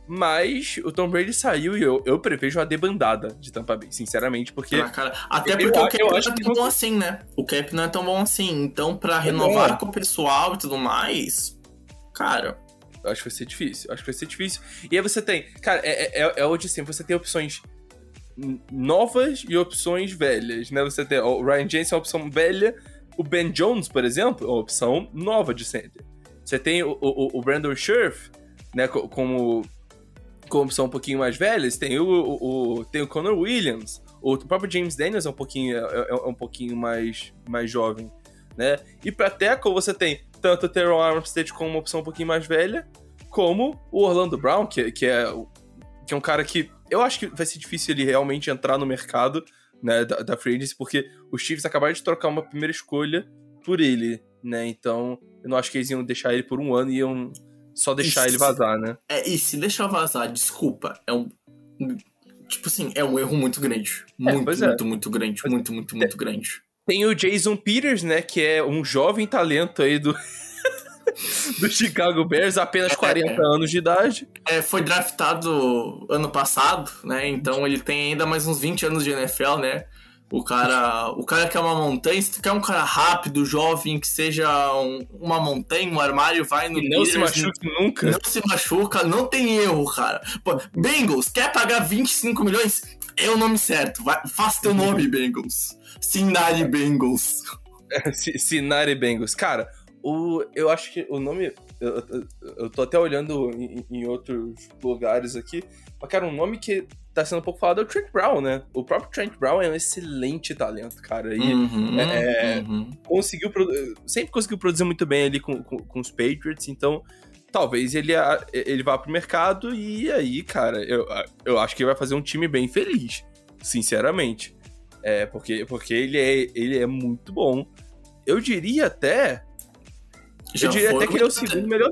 [SPEAKER 2] Mas o Tom Brady saiu e eu, eu prevejo uma debandada de Tampa Bay, sinceramente, porque.
[SPEAKER 1] Ah, cara, até porque
[SPEAKER 2] eu
[SPEAKER 1] o cap não é tão bom assim, né? O cap não é tão bom assim. Então, pra renovar
[SPEAKER 2] bom.
[SPEAKER 1] com o pessoal e tudo mais, cara,
[SPEAKER 2] Eu acho que vai ser difícil. Eu acho que vai ser difícil. E aí você tem. Cara, é, é, é hoje assim, você tem opções novas e opções velhas, né? Você tem. O Ryan Jensen é uma opção velha. O Ben Jones, por exemplo, é uma opção nova de center. Você tem o, o, o Brandon Scherf, né? co- Como, como opção um pouquinho mais velha. Você tem o, o, o- tem o Connor Williams. O próprio James Daniels é um pouquinho, é, é um pouquinho mais, mais jovem, né? E pra tackle você tem tanto o Teron Armstead como uma opção um pouquinho mais velha, como o Orlando Brown, que, que, é, que é um cara que eu acho que vai ser difícil ele realmente entrar no mercado né, da, da Free Agency, porque os Chiefs acabaram de trocar uma primeira escolha por ele, né? Então eu não acho que eles iam deixar ele por um ano e iam só deixar ele vazar, né?
[SPEAKER 1] é, e se deixar vazar, desculpa, é um. Tipo assim, é um erro muito grande. Muito,
[SPEAKER 2] pois é.
[SPEAKER 1] muito, muito grande. Muito, muito, muito grande.
[SPEAKER 2] Tem o Jason Peters, né? Que é um jovem talento aí do, do Chicago Bears, apenas 40 anos de idade.
[SPEAKER 1] É, foi draftado ano passado, né? Então ele tem ainda mais uns 20 anos de NFL, né? O cara, o cara quer uma montanha, se tu quer um cara rápido, jovem, que seja um- uma montanha, um armário, vai no
[SPEAKER 2] E não se machuque nunca.
[SPEAKER 1] Não se machuca, não tem erro, cara. Pô, Bengals, quer pagar 25 milhões? É o nome certo. Vai, faça teu nome, Bengals. Sinari Bengals.
[SPEAKER 2] Cincinnati Bengals. Cara, o, eu acho que o nome. Eu, eu- eu tô até olhando em, em outros lugares aqui. Mas, cara, um nome que tá sendo um pouco falado é o Trent Brown, né? O próprio Trent Brown é um excelente talento, cara. E
[SPEAKER 1] Uhum,
[SPEAKER 2] é-
[SPEAKER 1] uhum.
[SPEAKER 2] conseguiu. Sempre conseguiu produzir muito bem ali com, com, com os Patriots, então. Talvez ele, ele vá pro mercado e aí, cara, eu, eu acho que ele vai fazer um time bem feliz, sinceramente. É, porque, porque ele, é, ele é muito bom. Eu diria até
[SPEAKER 1] Já
[SPEAKER 2] eu diria até que ele é o segundo melhor.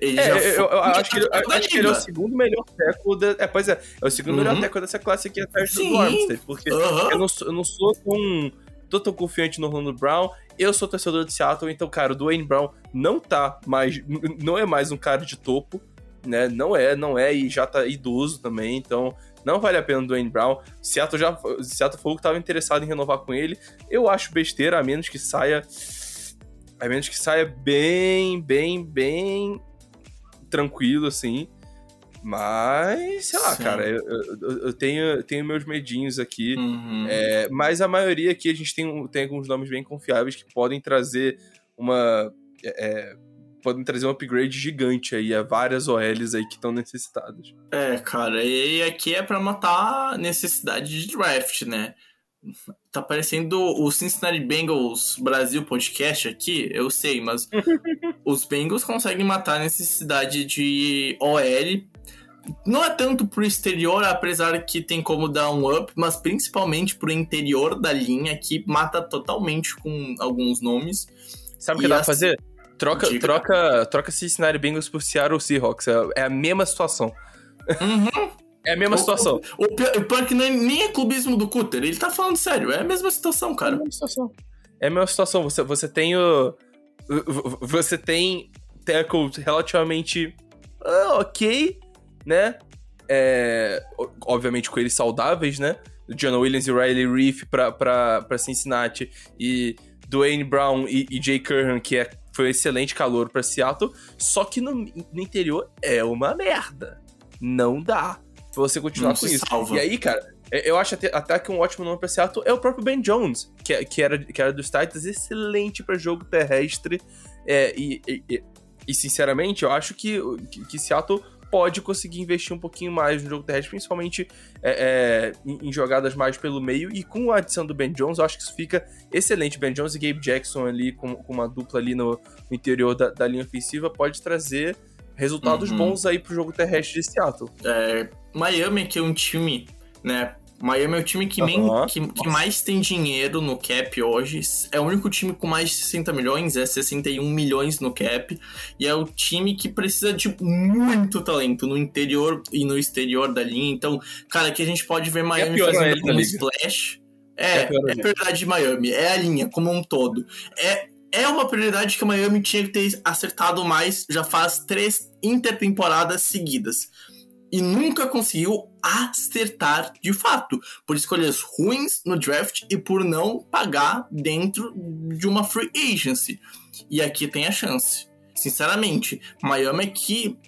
[SPEAKER 1] Ele
[SPEAKER 2] É,
[SPEAKER 1] já
[SPEAKER 2] eu,
[SPEAKER 1] foi
[SPEAKER 2] eu- acho, que ele, acho que ele é o segundo melhor teco da. É, pois é, é o segundo
[SPEAKER 1] Uhum.
[SPEAKER 2] melhor teco dessa classe aqui atrás do
[SPEAKER 1] Sim.
[SPEAKER 2] Armstead. Porque
[SPEAKER 1] Aham.
[SPEAKER 2] eu não sou, eu não sou tão, tô tão confiante no Orlando Brown. Eu sou torcedor de Seattle, então, cara, o Dwayne Brown não tá mais. Não é mais um cara de topo, né? Não é, não é, e já tá idoso também, então. Não vale a pena o Dwayne Brown. Seattle já Seattle falou que tava interessado em renovar com ele. Eu acho besteira, a menos que saia. A menos que saia bem, bem, bem tranquilo, assim. Mas, sei lá,
[SPEAKER 1] Sim.
[SPEAKER 2] cara, eu, eu- eu tenho, eu tenho meus medinhos aqui.
[SPEAKER 1] Uhum.
[SPEAKER 2] É, mas a maioria aqui a gente tem, tem alguns nomes bem confiáveis que podem trazer uma. é, é, podem trazer um upgrade gigante aí a várias OLs aí que estão necessitadas.
[SPEAKER 1] É, cara, e aqui é pra matar necessidade de draft, né? Tá parecendo o Cincinnati Bengals Brasil podcast aqui, eu sei, mas os Bengals conseguem matar a necessidade de OL. Não é tanto pro exterior, apesar que tem como dar um up, mas principalmente pro interior da linha, que mata totalmente com alguns nomes.
[SPEAKER 2] Sabe o que dá pra fazer? Troca, troca, troca Cincinnati Bengals por Seattle Seahawks. É, é a mesma situação. É a mesma situação.
[SPEAKER 1] O, o, pior- o que nem, nem é clubismo do Cutter, ele tá falando sério, é a mesma situação,
[SPEAKER 2] É a
[SPEAKER 1] cara.
[SPEAKER 2] mesma situação. É a mesma situação. Você, você tem o. Você tem tackles relativamente ah, ok, né? É, o- obviamente com eles saudáveis, né? John Williams e Riley Reef pra, pra, pra Cincinnati e Dwayne Brown e, e Jay Curran, que é, foi um excelente calor pra Seattle. Só que no, no interior é uma merda. Não dá pra você continuar
[SPEAKER 1] Não
[SPEAKER 2] com isso.
[SPEAKER 1] salva.
[SPEAKER 2] E aí, cara, é, eu acho até, até que um ótimo nome pra Seattle é o próprio Ben Jones, que, que, era, que era dos Titans, excelente pra jogo terrestre. É, e, e- e- e, sinceramente, eu acho que, que, que Seattle pode conseguir investir um pouquinho mais no jogo terrestre, principalmente é, é, em, em jogadas mais pelo meio. E com a adição do Ben Jones, eu acho que isso fica excelente. Ben Jones e Gabe Jackson ali, com, com uma dupla ali no, no interior da, da linha ofensiva, pode trazer resultados
[SPEAKER 1] Uhum.
[SPEAKER 2] bons aí pro jogo terrestre de Seattle.
[SPEAKER 1] É, Miami, que é um time, né? Miami é o time que, men-
[SPEAKER 2] Aham.
[SPEAKER 1] que, que mais tem dinheiro no cap hoje. É o único time com mais de 60 milhões, é 61 milhões no cap. E é o time que precisa de muito talento no interior e no exterior da linha. Então, cara, aqui a gente pode ver Miami
[SPEAKER 2] pior
[SPEAKER 1] fazendo um splash. É,
[SPEAKER 2] É
[SPEAKER 1] é prioridade de Miami. É a linha como um todo. É, é uma prioridade que o Miami tinha que ter acertado mais já faz três intertemporadas seguidas. E nunca conseguiu acertar de fato. Por escolhas ruins no draft e por não pagar dentro de uma free agency. E aqui tem a chance. Sinceramente, Miami aqui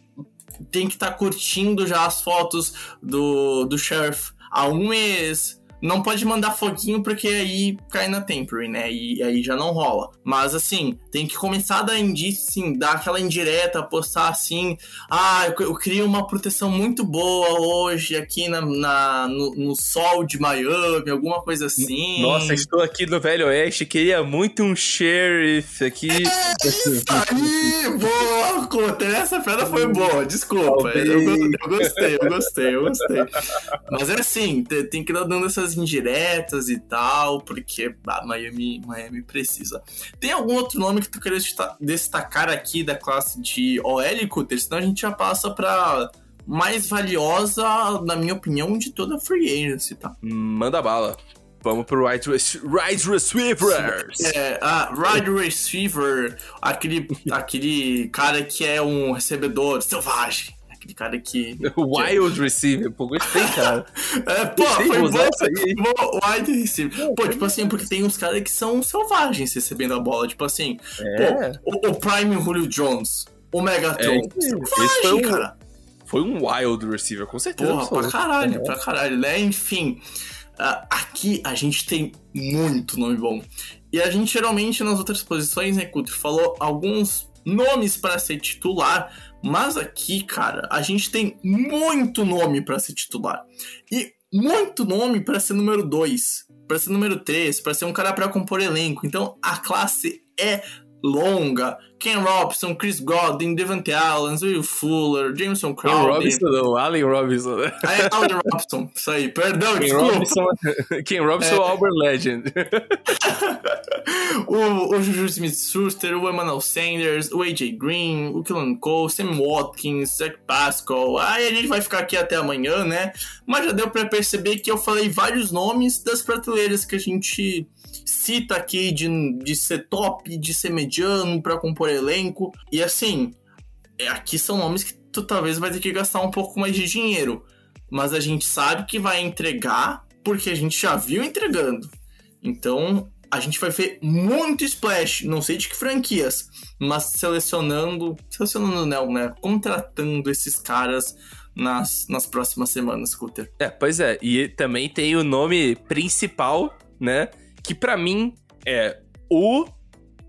[SPEAKER 1] tem que estar curtindo já as fotos do, do Sheriff há um mês. Não pode mandar foguinho porque aí cai na temporary, né? E aí já não rola. Mas assim, tem que começar a dar indício, assim, dar aquela indireta, postar assim. Ah, eu, eu criei uma proteção muito boa hoje aqui na, na- no, no sol de Miami, alguma coisa assim.
[SPEAKER 2] Nossa, estou aqui no Velho Oeste, queria muito um sheriff aqui.
[SPEAKER 1] Aí, boa, Coter, essa pedra foi boa, desculpa. Eu, eu gostei, eu gostei, eu gostei. Mas é assim, te- tem que ir dando essas indiretas e tal, porque ah, Miami, Miami precisa. Tem algum outro nome que tu queria desta- destacar aqui da classe de OL, Cutter? Senão a gente já passa pra mais valiosa, na minha opinião, de toda a free agency, tá?
[SPEAKER 2] Manda bala. Vamos pro Right, right Receivers.
[SPEAKER 1] É, a wide receiver, aquele, aquele cara que é um recebedor selvagem. Aquele cara que.
[SPEAKER 2] Wild Receiver. Pô, gostei, cara.
[SPEAKER 1] É, pô,
[SPEAKER 2] Gostei,
[SPEAKER 1] foi bom,
[SPEAKER 2] aí.
[SPEAKER 1] bom, wide receiver. Pô, tipo assim, porque tem uns caras que são selvagens recebendo a bola. Tipo assim,
[SPEAKER 2] É.
[SPEAKER 1] pô, o, o Prime Julio Jones, o Megatron.
[SPEAKER 2] É,
[SPEAKER 1] selvagem,
[SPEAKER 2] foi um-
[SPEAKER 1] cara.
[SPEAKER 2] Foi um Wild Receiver, com certeza.
[SPEAKER 1] Porra, pra caralho,
[SPEAKER 2] É.
[SPEAKER 1] pra caralho, né? Enfim, ah, aqui a gente tem muito nome bom. E a gente geralmente nas outras posições, né, Couto, falou alguns nomes para ser titular, mas aqui, cara, a gente tem muito nome para ser titular. E muito nome para ser número 2, para ser número 3, para ser um cara para compor elenco. Então a classe é longa. Ken Robson, Chris Godwin, Devante Allen, Will Fuller, Jameson
[SPEAKER 2] Ken
[SPEAKER 1] Crowder.
[SPEAKER 2] Robinson, não, Allen Robinson, né?
[SPEAKER 1] Ah, é Allen Robson, isso aí, perdão,
[SPEAKER 2] Ken
[SPEAKER 1] desculpa.
[SPEAKER 2] Robinson, Ken Robinson
[SPEAKER 1] É.
[SPEAKER 2] Albert Legend.
[SPEAKER 1] o, o Juju Smith-Schuster, o Emmanuel Sanders, o AJ Green, o Killen Cole, Sam Watkins, Zach Pascal. Aí a gente vai ficar aqui até amanhã, né? Mas já deu pra perceber que eu falei vários nomes das prateleiras que a gente cita aqui de, de ser top, de ser mediano pra compor elenco. E assim, é, aqui são nomes que tu talvez vai ter que gastar um pouco mais de dinheiro. Mas a gente sabe que vai entregar porque a gente já viu entregando. Então, a gente vai ver muito splash, não sei de que franquias, mas selecionando, selecionando não, né? Contratando esses caras nas, nas próximas semanas, Cutter.
[SPEAKER 2] É, pois é. E também tem o nome principal, né? Que pra mim é o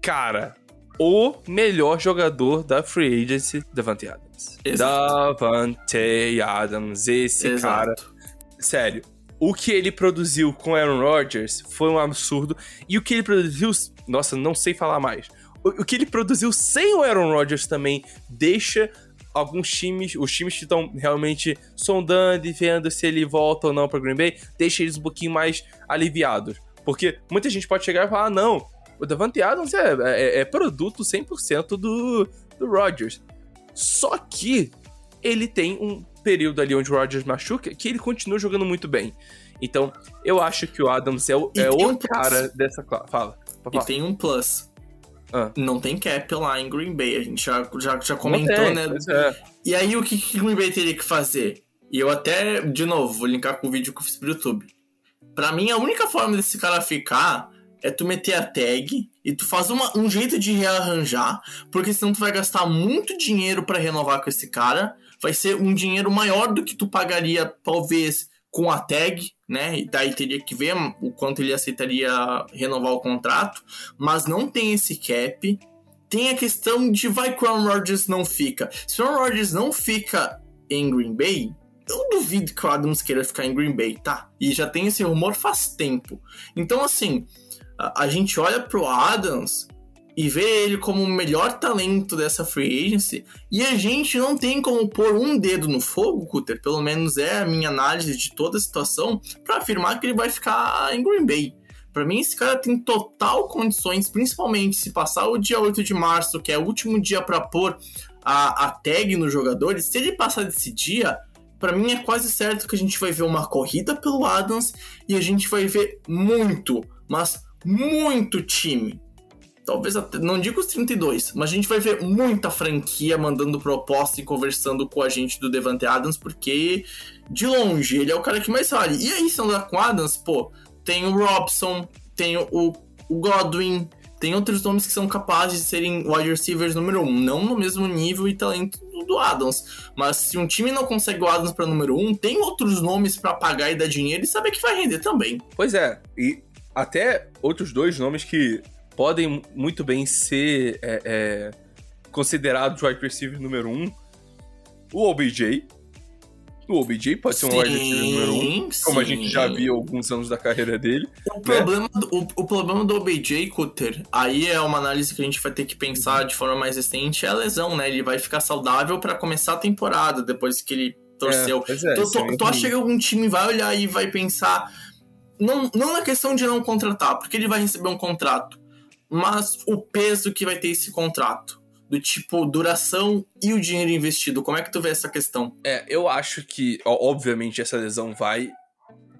[SPEAKER 2] cara, o melhor jogador da Free Agency, Davante Adams.
[SPEAKER 1] Exato.
[SPEAKER 2] Davante Adams, esse cara.
[SPEAKER 1] Exato.
[SPEAKER 2] Sério. O que ele produziu com Aaron Rodgers foi um absurdo. E o que ele produziu. Nossa, não sei falar mais. O, o que ele produziu sem o Aaron Rodgers também deixa alguns times, os times que estão realmente sondando e vendo se ele volta ou não para Green Bay, deixa eles um pouquinho mais aliviados. Porque muita gente pode chegar e falar: ah, não, o Davante Adams é, é, é produto 100% do, do Rodgers. Só que ele tem um período ali onde o Rodgers machuca que ele continua jogando muito bem. Então, eu acho que o Adams é o, é o
[SPEAKER 1] um
[SPEAKER 2] cara dessa classe. Fala. pode
[SPEAKER 1] E tem um plus.
[SPEAKER 2] Ah.
[SPEAKER 1] Não tem cap lá em Green Bay. A gente já, já, já comentou,
[SPEAKER 2] tem,
[SPEAKER 1] né?
[SPEAKER 2] é.
[SPEAKER 1] E aí, o que, que Green Bay teria que fazer? E eu até, de novo, vou linkar com o vídeo que eu fiz pro YouTube. Pra mim, a única forma desse cara ficar é tu meter a tag e tu faz uma- um jeito de rearranjar, porque senão tu vai gastar muito dinheiro pra renovar com esse cara. Vai ser um dinheiro maior do que tu pagaria, talvez, com a tag, né? E daí teria que ver o quanto ele aceitaria renovar o contrato. Mas não tem esse cap. Tem a questão de vai que o Aaron Rodgers não fica. Se o Aaron Rodgers não fica em Green Bay, eu duvido que o Adams queira ficar em Green Bay, tá? E já tem esse rumor faz tempo. Então, assim, a, a gente olha pro Adams e vê ele como o melhor talento dessa free agency e a gente não tem como pôr um dedo no fogo, Cutter, pelo menos é a minha análise de toda a situação, para afirmar que ele vai ficar em Green Bay. Pra mim, esse cara tem total condições, principalmente se passar o dia 8 de março, que é o último dia pra pôr a, a tag nos jogadores. Se ele passar desse dia, para mim é quase certo que a gente vai ver uma corrida pelo Adams e a gente vai ver muito, mas muito time. Talvez até, não digo os 32, mas a gente vai ver muita franquia mandando proposta e conversando com a gente do Devante Adams, porque de longe ele é o cara que mais vale. E aí, sendo com Adams, pô, tem o Robson, tem o, o Godwin, tem outros nomes que são capazes de serem wide receivers número um, não no mesmo nível e talento do Adams. Mas se um time não consegue o Adams para número um, tem outros nomes para pagar e dar dinheiro e saber que vai render também.
[SPEAKER 2] Pois é, e até outros dois nomes que podem muito bem ser é, é, considerados wide receiver número um. O OBJ. O OBJ pode ser um wide receiver número um, sim. como a gente já viu alguns anos da carreira dele.
[SPEAKER 1] O, né? problema, do, o, o, problema do OBJ, Cutter, aí é uma análise que a gente vai ter que pensar de forma mais recente, é a lesão, né? Ele vai ficar saudável para começar a temporada, depois que ele torceu. É, é, tu, tu, tu acha que algum time vai olhar e vai pensar... Não, não na questão de não contratar, porque ele vai receber um contrato mas o peso que vai ter esse contrato. Do tipo, duração e o dinheiro investido. Como é que tu vê essa questão?
[SPEAKER 2] É, eu acho que, obviamente, essa lesão vai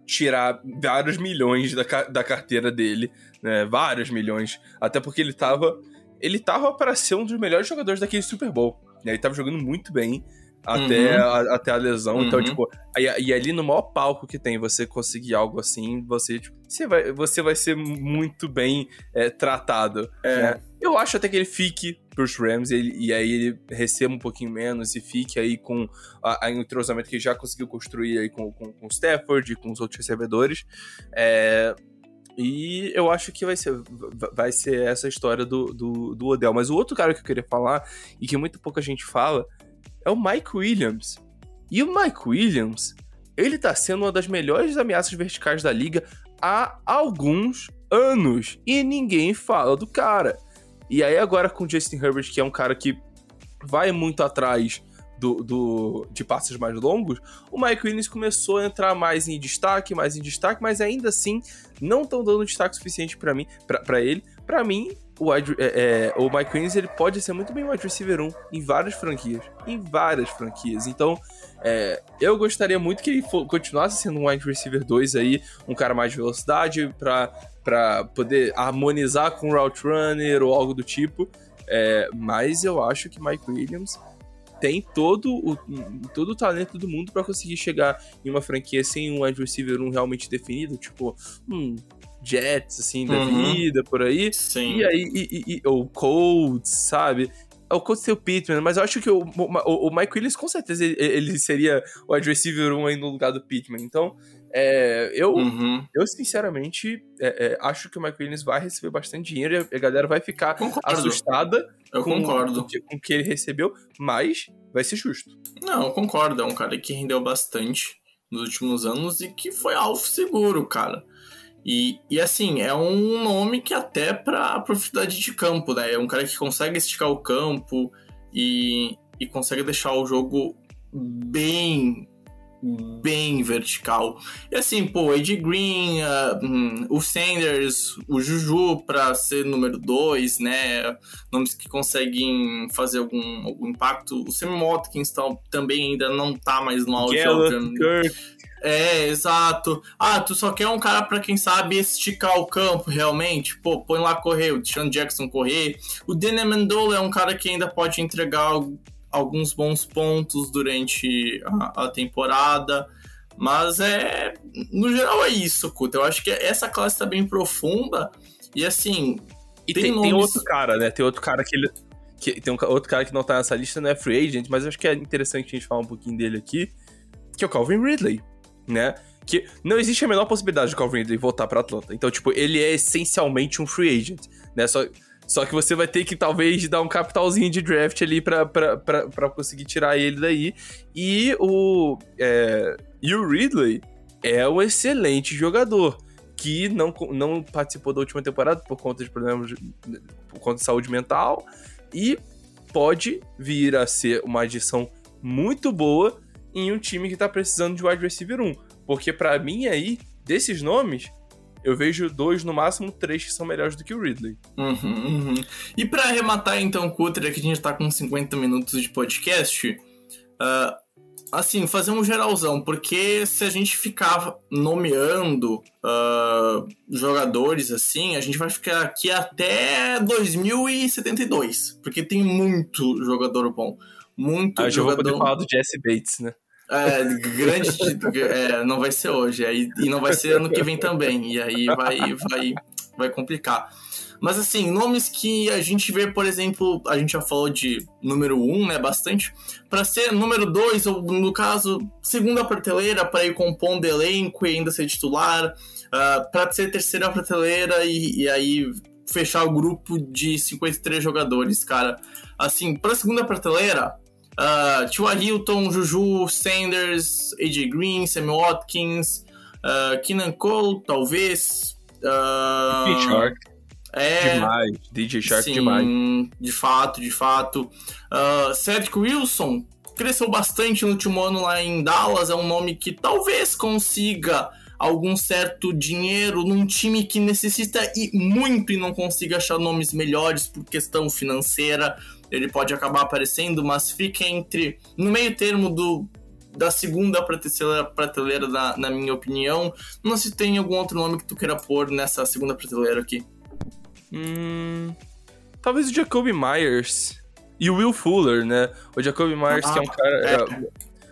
[SPEAKER 2] tirar vários milhões da, da carteira dele, né? Vários milhões. Até porque ele tava. Ele tava para ser um dos melhores jogadores daquele Super Bowl. Né? Ele tava jogando muito bem até, uhum. a, até a lesão. Então, uhum. Então, tipo, e, e, ali no maior palco que tem, você conseguir algo assim, você, tipo, você vai, você vai ser muito bem é, tratado. É. Né? Eu acho até que ele fique pros Rams e, e, aí ele receba um pouquinho menos e fique aí com a, a entrosamento que já conseguiu construir aí com, com, com o Stafford e com os outros recebedores. É, e eu acho que vai ser, vai ser essa história do, do, do Odell. Mas o outro cara que eu queria falar, e que muito pouca gente fala, é o Mike Williams. E o Mike Williams, ele tá sendo uma das melhores ameaças verticais da liga há alguns anos. E ninguém fala do cara. E aí agora com o Justin Herbert, que é um cara que vai muito atrás do, do, de passos mais longos, o Mike Williams começou a entrar mais em destaque, mais em destaque, mas ainda assim não estão dando destaque suficiente para mim, para ele. Para mim, o, é, é, o Mike Williams ele pode ser muito bem wide receiver 1 em várias franquias. Em várias franquias. Então, é, eu gostaria muito que ele continuasse sendo um wide receiver 2 aí, um cara mais de velocidade para poder harmonizar com o route runner ou algo do tipo. É, mas eu acho que Mike Williams tem todo o, todo o talento do mundo para conseguir chegar em uma franquia sem um wide receiver 1 realmente definido, tipo, um Jets, assim, da uhum. vida, por aí.
[SPEAKER 1] Sim.
[SPEAKER 2] E aí, e, e, ou Colts, sabe? O Colts tem o Pittman, mas eu acho que o, o, o Mike Williams, com certeza, ele, ele seria o wide receiver 1 aí no lugar do Pittman. Então, é, eu, uhum. eu sinceramente é, é, acho que o Mike Williams vai receber bastante dinheiro e a galera vai ficar concordo. assustada
[SPEAKER 1] eu com, concordo.
[SPEAKER 2] Com, com o que ele recebeu, mas vai ser justo.
[SPEAKER 1] Não, eu concordo. É um cara que rendeu bastante nos últimos anos e que foi alvo seguro, cara. E, e assim, é um nome que até para profundidade de campo, né? É um cara que consegue esticar o campo e, e consegue deixar o jogo bem bem vertical. E assim, pô, Ed Green, uh, o Sanders, o Juju para ser número 2, né? Nomes que conseguem fazer algum, algum impacto. O Sammy Watkins tá, também ainda não tá mais no auge, É, exato. Ah, tu só quer um cara para quem sabe esticar o campo realmente? Pô, põe lá correr, o Sean Jackson correr. O Danny Amendola é um cara que ainda pode entregar alguns bons pontos durante a, a temporada. Mas é. No geral é isso, Kuta. Eu acho que essa classe tá bem profunda. E assim.
[SPEAKER 2] E tem, tem, nomes... tem outro cara, né? Tem outro cara que ele. Que, tem um, outro cara que não tá nessa lista, não é free agent, mas eu acho que é interessante a gente falar um pouquinho dele aqui. Que é o Calvin Ridley, né? Que não existe a menor possibilidade de Calvin Ridley voltar pra Atlanta. Então, tipo, ele é essencialmente um free agent, né? Só, só que você vai ter que talvez dar um capitalzinho de draft ali pra conseguir tirar ele daí. E o, é, e o Ridley é um excelente jogador que não, não participou da última temporada por conta de problemas de, por conta de saúde mental e pode vir a ser uma adição muito boa em um time que tá precisando de wide receiver 1. Porque para mim aí, desses nomes, eu vejo dois, no máximo três, que são melhores do que o Ridley.
[SPEAKER 1] Uhum, uhum. E para arrematar então, Cutter, que a gente tá com 50 minutos de podcast, uh, assim, fazer um geralzão, porque se a gente ficar nomeando uh, jogadores assim, a gente vai ficar aqui até 2072, porque tem muito jogador bom. Muito
[SPEAKER 2] Ah, eu já vou
[SPEAKER 1] jogador.
[SPEAKER 2] poder falar do Jesse Bates, né?
[SPEAKER 1] É, grande. é, não vai ser hoje. E não vai ser ano que vem também. E aí vai, vai, vai complicar. Mas assim, nomes que a gente vê, por exemplo, a gente já falou de número 1, um, né? Bastante. Para ser número 2, ou no caso, segunda prateleira, para ir compondo elenco e ainda ser titular. Uh, para ser terceira prateleira e, e aí fechar o grupo de 53 jogadores, cara. Assim, para segunda prateleira, Uh, Tua Hilton, Juju, Sanders, AJ Green, Sammy Watkins, uh, Keenan Cole, talvez. Uh,
[SPEAKER 2] DJ Shark,
[SPEAKER 1] é,
[SPEAKER 2] demais. DJ Shark,
[SPEAKER 1] sim,
[SPEAKER 2] demais.
[SPEAKER 1] De fato, de fato. Uh, Cedric Wilson cresceu bastante no último ano lá em Dallas. É um nome que talvez consiga algum certo dinheiro num time que necessita ir muito e não consiga achar nomes melhores por questão financeira ele pode acabar aparecendo, mas fica entre no meio termo do da segunda prateleira, prateleira na, na minha opinião. Não se tem algum outro nome que tu queira pôr nessa segunda prateleira aqui.
[SPEAKER 2] Hum, talvez o Jacoby Myers e o Will Fuller, né? O Jacoby Myers,
[SPEAKER 1] Ah,
[SPEAKER 2] que é um cara.
[SPEAKER 1] é.
[SPEAKER 2] é,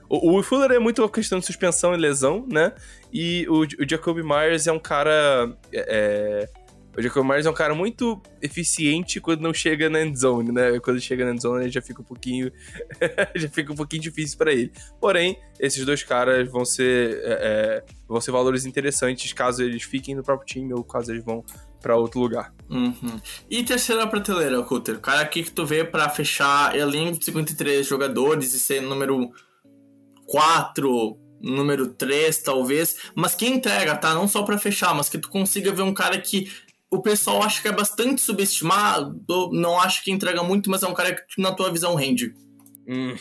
[SPEAKER 2] o, o Will Fuller é muito uma questão de suspensão e lesão, né? E o, o Jacoby Myers é um cara. é, o Jacoby Myers é um cara muito eficiente quando não chega na endzone, né? Quando chega na endzone, já fica um pouquinho. já fica um pouquinho difícil pra ele. Porém, esses dois caras vão ser. é, é, vão ser valores interessantes caso eles fiquem no próprio time ou caso eles vão pra outro lugar.
[SPEAKER 1] Uhum. E terceira prateleira, Cutter? O cara aqui que tu vê pra fechar elenco de 53 jogadores e ser número 4, número 3, talvez. Mas que entrega, tá? Não só pra fechar, mas que tu consiga ver um cara que o pessoal acha que é bastante subestimado, não acha que entrega muito, mas é um cara que na tua visão rende.
[SPEAKER 2] Hum.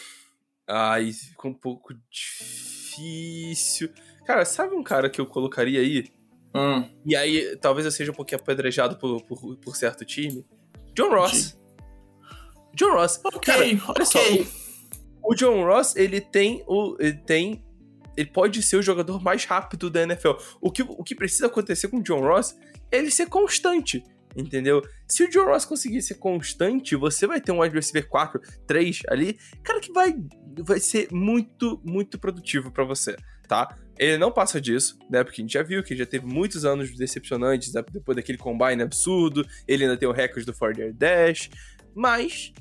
[SPEAKER 2] Ai, fica um pouco difícil. Cara, sabe um cara que eu colocaria aí?
[SPEAKER 1] Hum.
[SPEAKER 2] E aí, talvez eu seja um pouquinho apedrejado por, por, por certo time. John Ross. John Ross.
[SPEAKER 1] Ok,
[SPEAKER 2] Cara, olha só.
[SPEAKER 1] ok.
[SPEAKER 2] O John Ross, ele tem o. Ele tem. Ele pode ser o jogador mais rápido da NFL. O que, o que precisa acontecer com o John Ross ele ser constante. Entendeu? Se o John Ross conseguir ser constante, você vai ter um wide receiver 4, 3 ali, cara, que vai, vai ser muito, muito produtivo pra você, tá? Ele não passa disso, né? Porque a gente já viu que ele já teve muitos anos decepcionantes né? depois daquele combine absurdo. Ele ainda tem o recorde do 4 Year Dash. Mas.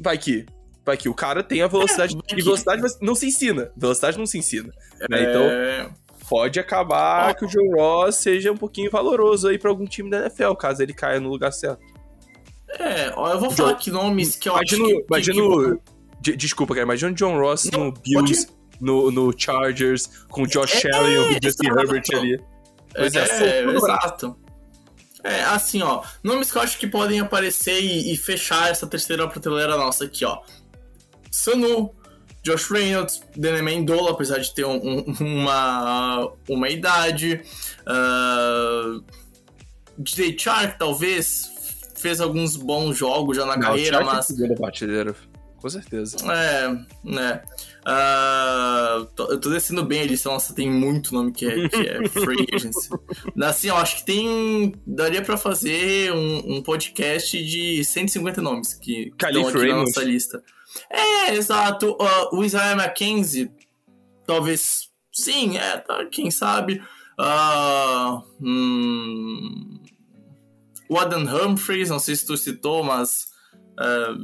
[SPEAKER 2] Vai que. Vai que o cara tem a velocidade.
[SPEAKER 1] vai
[SPEAKER 2] e velocidade não se ensina. Velocidade não se ensina. né? Então,
[SPEAKER 1] É,
[SPEAKER 2] pode acabar que o John Ross seja um pouquinho valoroso aí pra algum time da NFL, caso ele caia no lugar certo.
[SPEAKER 1] é, ó, eu vou falar aqui nomes que eu
[SPEAKER 2] Imagina,
[SPEAKER 1] acho que... que-
[SPEAKER 2] imagina o- de- Desculpa, cara, imagina o John Ross
[SPEAKER 1] Não,
[SPEAKER 2] no Bills,
[SPEAKER 1] pode-
[SPEAKER 2] no, no Chargers, com o Josh
[SPEAKER 1] É,
[SPEAKER 2] Allen e o Justin
[SPEAKER 1] exato.
[SPEAKER 2] Herbert ali. Pois é,
[SPEAKER 1] é,
[SPEAKER 2] braço.
[SPEAKER 1] exato. É, assim, ó, nomes que eu acho que podem aparecer e, e fechar essa terceira prateleira nossa aqui, ó. Sanu, Josh Reynolds, Dana Mendola, apesar de ter um- um- uma, uma idade. Uh, DJ Chark, talvez, fez alguns bons jogos já na
[SPEAKER 2] Não,
[SPEAKER 1] carreira,
[SPEAKER 2] é
[SPEAKER 1] mas...
[SPEAKER 2] segunda prateleira, com certeza.
[SPEAKER 1] É, né. Ah, tô- eu tô descendo bem a lista, nossa, tem muito nome que é, que é Free Agency. Assim, eu acho que tem. Daria pra fazer um, um podcast de 150 nomes que, que estão aqui na nossa lista. É, exato. Ah, o Isaiah McKenzie, talvez. Sim, é, tá, quem sabe. Ah, hum, o Adam Humphries, não sei se tu citou, mas. ah,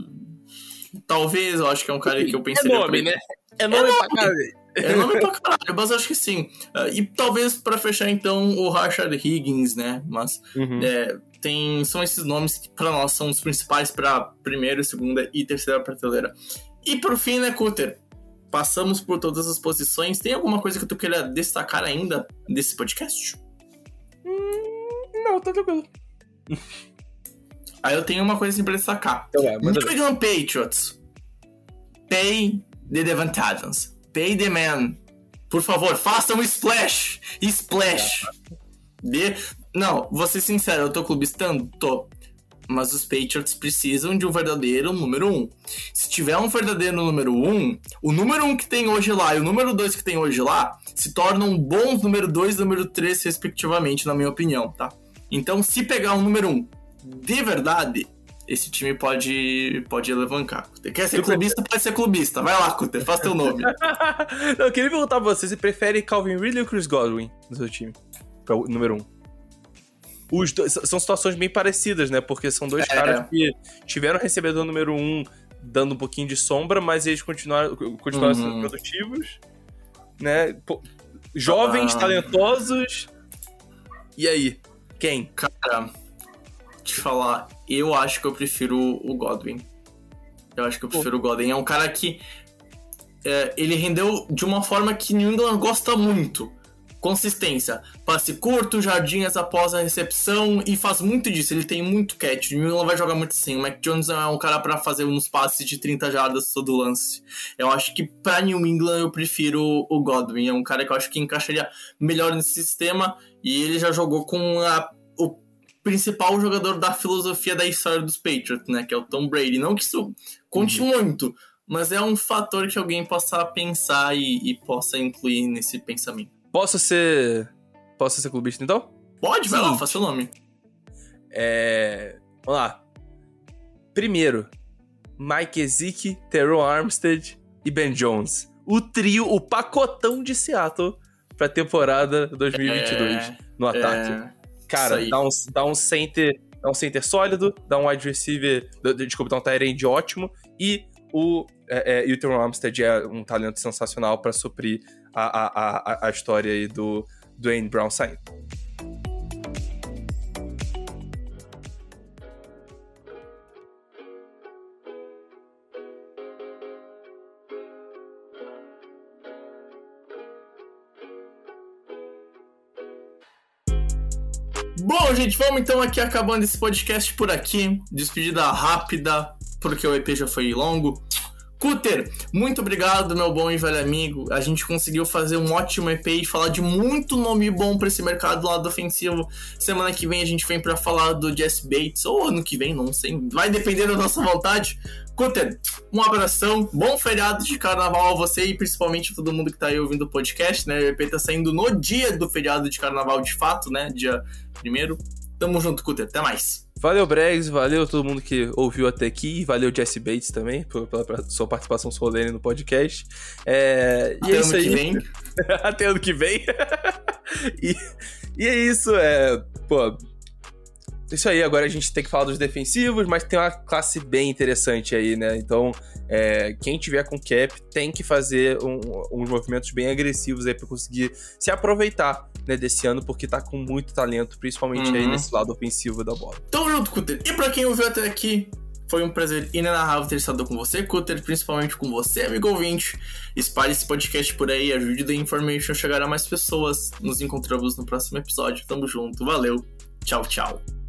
[SPEAKER 1] talvez, eu acho que é um cara que eu pensei.
[SPEAKER 2] É nome, né? É nome pra caralho.
[SPEAKER 1] É nome pra caralho, mas acho que sim. Ah, e talvez pra fechar então o Rashad Higgins, né? Mas
[SPEAKER 2] Uhum.
[SPEAKER 1] é, tem, são esses nomes que pra nós são os principais pra primeira, segunda e terceira prateleira. E por fim, né, Cutter? Passamos por todas as posições. Tem alguma coisa que tu queira destacar ainda desse podcast?
[SPEAKER 2] Não, tá tranquilo.
[SPEAKER 1] Aí eu tenho uma coisa assim pra destacar.
[SPEAKER 2] Então manda
[SPEAKER 1] New England Patriots. Pay the Devant Adams. Pay the man. Por favor, faça um splash. Splash. De... Não, vou ser sincero, eu tô clubistando? Tô. mas os Patriots precisam de um verdadeiro número um. Se tiver um verdadeiro número um, o número um que tem hoje lá e o número dois que tem hoje lá se tornam bons número dois e número três, respectivamente, na minha opinião, tá? Então, se pegar um número um de verdade, esse time pode, pode alavancar. Quer ser clubista? Pode ser clubista. Vai lá, Cutter, faz teu nome.
[SPEAKER 2] Não, eu queria perguntar pra você, você prefere Calvin Ridley ou Chris Godwin no seu time? Pra o número um. Os dois, são situações bem parecidas, né? Porque são dois
[SPEAKER 1] É.
[SPEAKER 2] caras que tiveram recebedor número um dando um pouquinho de sombra, mas eles continuaram, continuaram sendo
[SPEAKER 1] Uhum.
[SPEAKER 2] produtivos, né? Jovens,
[SPEAKER 1] Ah.
[SPEAKER 2] talentosos. E aí? Quem?
[SPEAKER 1] Cara, te falar, eu acho que eu prefiro o Godwin. Eu acho que eu prefiro o Godwin. É um cara que é, ele rendeu de uma forma que New England gosta muito. Consistência. Passe curto, jardinhas após a recepção e faz muito disso. Ele tem muito catch. O New England vai jogar muito assim. O Mac Jones é um cara pra fazer uns passes de 30 jardas todo lance. Eu acho que pra New England eu prefiro o Godwin. É um cara que eu acho que encaixaria melhor nesse sistema e ele já jogou com a- o principal jogador da filosofia da história dos Patriots, né? Que é o Tom Brady. Não que isso conte muito, mas é um fator que alguém possa pensar e, e possa incluir nesse pensamento.
[SPEAKER 2] Posso ser. Posso ser clubista então?
[SPEAKER 1] Pode, vai lá,
[SPEAKER 2] Sim.
[SPEAKER 1] faça o nome.
[SPEAKER 2] É. Vamos lá. Primeiro, Mike Ezek, Terrell Armstead e Ben Jones. O trio, o pacotão de Seattle pra temporada 2022
[SPEAKER 1] É,
[SPEAKER 2] no ataque.
[SPEAKER 1] é,
[SPEAKER 2] Cara, dá um, dá um center, dá um center sólido, dá um wide receiver, desculpa, dá um tight end ótimo e o é, é, Armstead é um talento sensacional pra suprir a, a, a, a história aí do Dwayne Brown saindo.
[SPEAKER 1] Bom, gente, vamos então aqui acabando esse podcast por aqui. Despedida rápida, porque o EP já foi longo. Cutter, muito obrigado, meu bom e velho amigo. A gente conseguiu fazer um ótimo EP e falar de muito nome bom pra esse mercado do lado ofensivo. Semana que vem a gente vem pra falar do Jesse Bates, ou ano que vem, não sei. Vai depender da nossa vontade. Cutter, um abração, bom feriado de carnaval a você e principalmente a todo mundo que tá aí ouvindo o podcast, né? O EP tá saindo no dia do feriado de carnaval de fato, né? Dia primeiro. Tamo junto, Cutter, até mais.
[SPEAKER 2] Valeu, Bregs, valeu todo mundo que ouviu até aqui, valeu Jesse Bates também por- pela, sua participação solene no podcast. É, e
[SPEAKER 1] Até
[SPEAKER 2] é
[SPEAKER 1] ano
[SPEAKER 2] isso aí.
[SPEAKER 1] que vem.
[SPEAKER 2] até ano que vem. e, e é isso, é. Pô. Isso aí, agora a gente tem que falar dos defensivos, mas tem uma classe bem interessante aí, né? Então, é, quem tiver com cap tem que fazer um- uns movimentos bem agressivos aí pra conseguir se aproveitar né, desse ano, porque tá com muito talento, principalmente aí
[SPEAKER 1] Uhum.
[SPEAKER 2] nesse lado ofensivo da bola.
[SPEAKER 1] Tamo junto, Cutter. E pra quem ouviu até aqui, foi um prazer inenarrável ter estado com você, Cutter, principalmente com você, amigo ouvinte. Espalhe esse podcast por aí, ajude The Information a chegar a mais pessoas. Nos encontramos no próximo episódio. Tamo junto, valeu. Tchau, tchau.